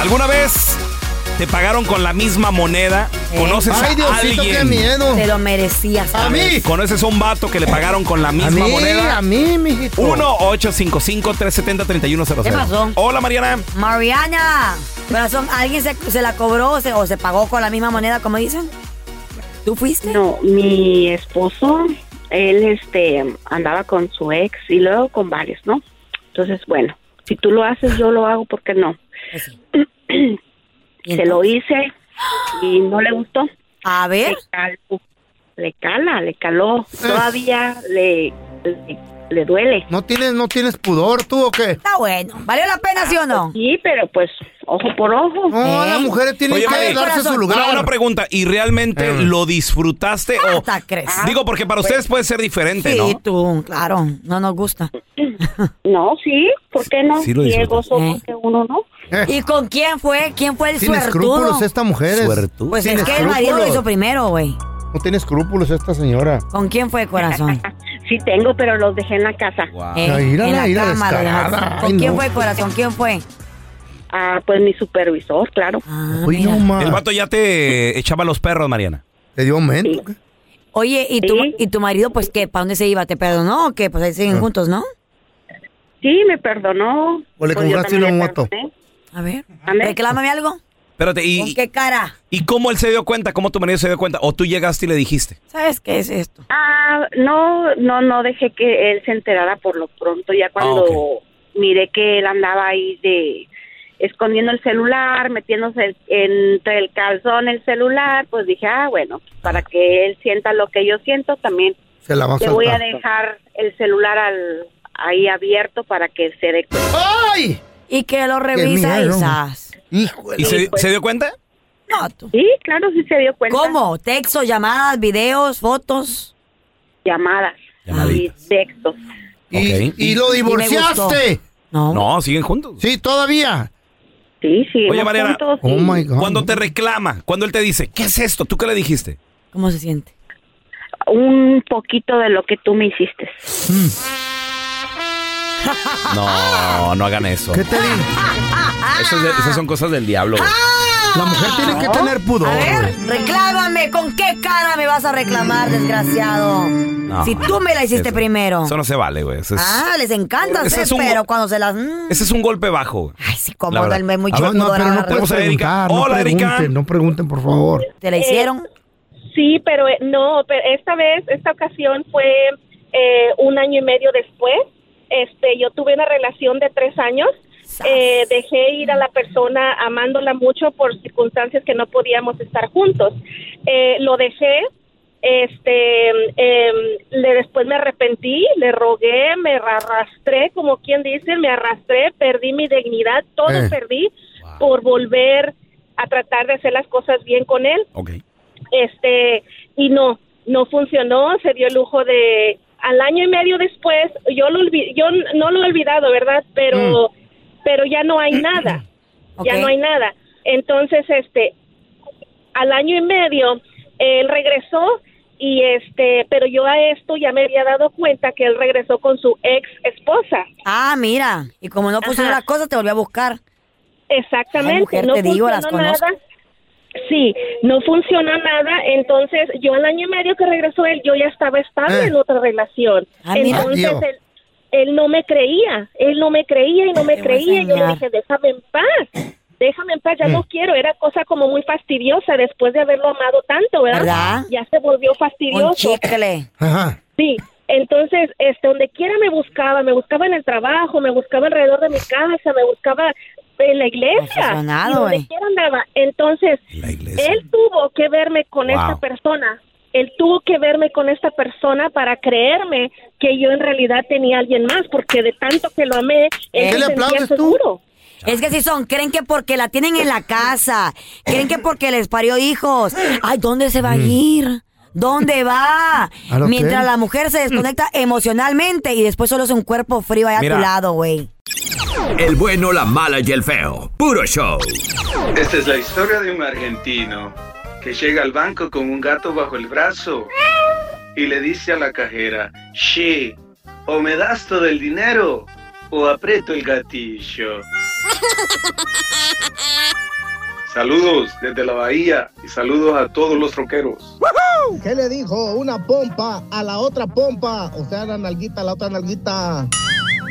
[SPEAKER 1] ¿Alguna vez te pagaron con la misma moneda? ¿Conoces
[SPEAKER 2] Ay,
[SPEAKER 1] a
[SPEAKER 2] Diosito,
[SPEAKER 1] alguien?
[SPEAKER 2] qué miedo.
[SPEAKER 3] Te lo merecías.
[SPEAKER 2] A mí.
[SPEAKER 1] ¿Conoces a un vato que le pagaron con la misma
[SPEAKER 2] a mí,
[SPEAKER 1] moneda?
[SPEAKER 2] a mí, mijito.
[SPEAKER 1] 1-855-370-3100.
[SPEAKER 3] ¿Qué pasó?
[SPEAKER 1] Hola, Mariana.
[SPEAKER 3] Mariana, corazón, ¿alguien se, se la cobró o se, o se pagó con la misma moneda, como dicen? ¿Tú fuiste?
[SPEAKER 15] No, mi esposo, él este andaba con su ex y luego con varios, ¿no? Entonces, bueno, si tú lo haces, yo lo hago, ¿por qué no? Se lo hice y no le gustó.
[SPEAKER 3] A ver.
[SPEAKER 15] Le, caló, le cala, le caló. Todavía le, le, le duele.
[SPEAKER 2] ¿No tienes, ¿No tienes pudor tú o qué?
[SPEAKER 3] Está bueno. ¿Valió la pena, sí o no?
[SPEAKER 15] Sí, pero pues ojo por ojo.
[SPEAKER 2] No, las mujeres tienen
[SPEAKER 1] Oye,
[SPEAKER 2] que
[SPEAKER 1] Mari,
[SPEAKER 2] darse su lugar.
[SPEAKER 1] Una, una pregunta, ¿y realmente lo disfrutaste o...?
[SPEAKER 3] Hasta crees.
[SPEAKER 1] Digo, porque para ustedes puede ser diferente,
[SPEAKER 3] Sí,
[SPEAKER 1] ¿no?
[SPEAKER 3] tú, claro. No nos gusta.
[SPEAKER 15] No, sí, ¿por qué no?
[SPEAKER 1] Sí lo disfrutas.
[SPEAKER 15] que uno no.
[SPEAKER 3] ¿Y con quién fue? ¿Quién fue el
[SPEAKER 2] Sin
[SPEAKER 3] suertudo?
[SPEAKER 2] escrúpulos esta mujer. es-
[SPEAKER 1] Suertudo.
[SPEAKER 3] Pues
[SPEAKER 2] Sin
[SPEAKER 3] es que el marido lo hizo primero, güey.
[SPEAKER 2] No tiene escrúpulos esta señora.
[SPEAKER 3] ¿Con quién fue, corazón?
[SPEAKER 15] Sí tengo, pero los dejé en la casa.
[SPEAKER 3] Eh,
[SPEAKER 2] Ay, mírala,
[SPEAKER 3] en la
[SPEAKER 2] mira,
[SPEAKER 3] cama, lo
[SPEAKER 2] descarada.
[SPEAKER 3] dejaste. ¿Con
[SPEAKER 2] Ay,
[SPEAKER 3] quién
[SPEAKER 2] no.
[SPEAKER 3] fue, corazón? ¿Quién fue?
[SPEAKER 15] Ah, pues mi supervisor, claro.
[SPEAKER 3] Ah,
[SPEAKER 2] no, ma.
[SPEAKER 1] El vato ya te echaba los perros, Mariana.
[SPEAKER 2] ¿Te dio aumento? qué?
[SPEAKER 3] Oye, ¿y tu,
[SPEAKER 15] Sí.
[SPEAKER 3] ¿y tu marido, pues qué? ¿Para dónde se iba? ¿Te perdonó o qué? Pues ahí siguen
[SPEAKER 2] Ah.
[SPEAKER 3] juntos, ¿no?
[SPEAKER 15] Sí, me perdonó.
[SPEAKER 2] ¿O le
[SPEAKER 15] Pues
[SPEAKER 2] compraste
[SPEAKER 15] también
[SPEAKER 2] un
[SPEAKER 15] le
[SPEAKER 2] auto?
[SPEAKER 15] perdoné.
[SPEAKER 3] A ver, reclámame algo.
[SPEAKER 1] Espérate,
[SPEAKER 3] ¿Con
[SPEAKER 1] ¿y,
[SPEAKER 3] qué cara?
[SPEAKER 1] ¿y cómo él se dio cuenta? ¿Cómo tu marido se dio cuenta? ¿O tú llegaste y le dijiste?
[SPEAKER 3] ¿Sabes qué es esto?
[SPEAKER 15] Ah, no, no, no dejé que él se enterara por lo pronto. Ya cuando
[SPEAKER 1] ok.
[SPEAKER 15] miré que él andaba ahí de escondiendo el celular, metiéndose el- entre el calzón el celular, pues dije, ah, bueno, para que él sienta lo que yo siento, también
[SPEAKER 2] Se la va a
[SPEAKER 15] le voy a dejar el celular al, ahí abierto para que se dé cuenta.
[SPEAKER 2] ¡Ay!
[SPEAKER 3] Y que lo revisa. Isas.
[SPEAKER 1] ¿Y
[SPEAKER 2] la-
[SPEAKER 1] se, se dio cuenta?
[SPEAKER 3] No, tú.
[SPEAKER 15] Sí, claro, sí se dio cuenta.
[SPEAKER 3] ¿Cómo? ¿Textos, llamadas, videos, fotos?
[SPEAKER 15] Llamadas y textos.
[SPEAKER 2] Y,
[SPEAKER 1] Ok.
[SPEAKER 2] y lo
[SPEAKER 3] Y
[SPEAKER 2] divorciaste.
[SPEAKER 3] No.
[SPEAKER 1] No, siguen juntos.
[SPEAKER 2] Sí, todavía.
[SPEAKER 15] Sí, sí.
[SPEAKER 1] Oye, Mariana,
[SPEAKER 15] juntos,
[SPEAKER 2] Oh
[SPEAKER 15] sí.
[SPEAKER 2] my God.
[SPEAKER 1] Cuando te reclama, cuando él te dice, ¿qué es esto? ¿Tú qué le dijiste?
[SPEAKER 3] ¿Cómo se siente?
[SPEAKER 15] un poquito de lo que tú me hiciste.
[SPEAKER 1] No, no hagan eso.
[SPEAKER 2] ¿Qué te di?
[SPEAKER 1] Eso es de- esas son cosas del diablo. güey.
[SPEAKER 2] La mujer tiene que tener pudor.
[SPEAKER 3] A ver,
[SPEAKER 2] güey.
[SPEAKER 3] reclámame. ¿Con qué cara me vas a reclamar, desgraciado?
[SPEAKER 1] No.
[SPEAKER 3] Si tú me la hiciste
[SPEAKER 1] Eso-
[SPEAKER 3] primero.
[SPEAKER 1] Eso no se vale, güey. Eso es-
[SPEAKER 3] Ah, les encanta
[SPEAKER 1] Ese
[SPEAKER 3] hacer,
[SPEAKER 1] es un-
[SPEAKER 3] pero cuando se las... mm,
[SPEAKER 1] Ese es un golpe bajo. güey.
[SPEAKER 3] Ay, sí, como
[SPEAKER 1] verdad.
[SPEAKER 3] el me muy
[SPEAKER 2] A ver, no, pero no
[SPEAKER 3] agarra-
[SPEAKER 2] puedes
[SPEAKER 1] Tenemos a Erika.
[SPEAKER 2] preguntar. No
[SPEAKER 1] Hola, Erika.
[SPEAKER 2] pregunten, no pregunten, por favor.
[SPEAKER 3] ¿Te la hicieron?
[SPEAKER 16] Sí, pero eh, no, pero esta vez, esta ocasión fue eh, un año y medio después. Este, yo tuve una relación de tres años. Eh, dejé ir a la persona amándola mucho por circunstancias que no podíamos estar juntos. Eh, lo dejé, este, em, le después me arrepentí, le rogué, me arrastré, como quien dice, me arrastré, perdí mi dignidad, todo
[SPEAKER 1] Eh.
[SPEAKER 16] perdí por volver a tratar de hacer las cosas bien con él este y no no funcionó se dio el lujo de al año y medio después yo lo olvi- yo no lo he olvidado verdad pero pero ya no hay nada ya no hay nada entonces este al año y medio él regresó y este pero yo a esto ya me había dado cuenta que él regresó con su ex esposa
[SPEAKER 3] Ah, mira. Y como no funcionó
[SPEAKER 16] Ajá.
[SPEAKER 3] la cosa, te volvió a buscar.
[SPEAKER 16] Exactamente,
[SPEAKER 3] Ay, mujer,
[SPEAKER 16] no
[SPEAKER 3] te digo, las conozco.
[SPEAKER 16] Sí, no funcionó nada, entonces yo al año y medio que regresó él, yo ya estaba estable
[SPEAKER 2] Eh.
[SPEAKER 16] en otra relación.
[SPEAKER 3] Ah,
[SPEAKER 16] entonces él, él no me creía, él no me creía y no me creía, y yo le dije, déjame en paz. Déjame en paz, ya no quiero. Era cosa como muy fastidiosa después de haberlo amado tanto, ¿verdad?
[SPEAKER 3] ¿Verdad?
[SPEAKER 16] Ya se volvió
[SPEAKER 3] Un
[SPEAKER 16] fastidioso.
[SPEAKER 3] chicle.
[SPEAKER 2] Ajá.
[SPEAKER 16] Sí, entonces, este, donde quiera me buscaba, me buscaba en el trabajo, me buscaba alrededor de mi casa, me buscaba en la iglesia, donde quiera andaba. Entonces, él tuvo que verme con
[SPEAKER 1] Wow.
[SPEAKER 16] esta persona. Él tuvo que verme con esta persona para creerme que yo en realidad tenía a alguien más, porque de tanto que lo amé, él
[SPEAKER 2] ¿Qué
[SPEAKER 16] se
[SPEAKER 2] le
[SPEAKER 16] sentía
[SPEAKER 2] tú?
[SPEAKER 16] seguro.
[SPEAKER 3] Es que si son, creen que porque la tienen en la casa, creen que porque les parió hijos. Ay, ¿dónde se va a ir? ¿Dónde va?
[SPEAKER 2] Mm.
[SPEAKER 3] Mientras la mujer se desconecta emocionalmente y después solo es un cuerpo frío allá a
[SPEAKER 1] Mira.
[SPEAKER 3] tu lado, güey.
[SPEAKER 10] El bueno, la mala y el feo. Puro show.
[SPEAKER 17] Esta es la historia de un argentino que llega al banco con un gato bajo el brazo y le dice a la cajera, She, o me das todo el dinero o aprieto el gatillo. Saludos desde la bahía y saludos a todos los troqueros.
[SPEAKER 18] ¿Qué le dijo una pompa a la otra pompa? O sea, la nalguita a la otra nalguita.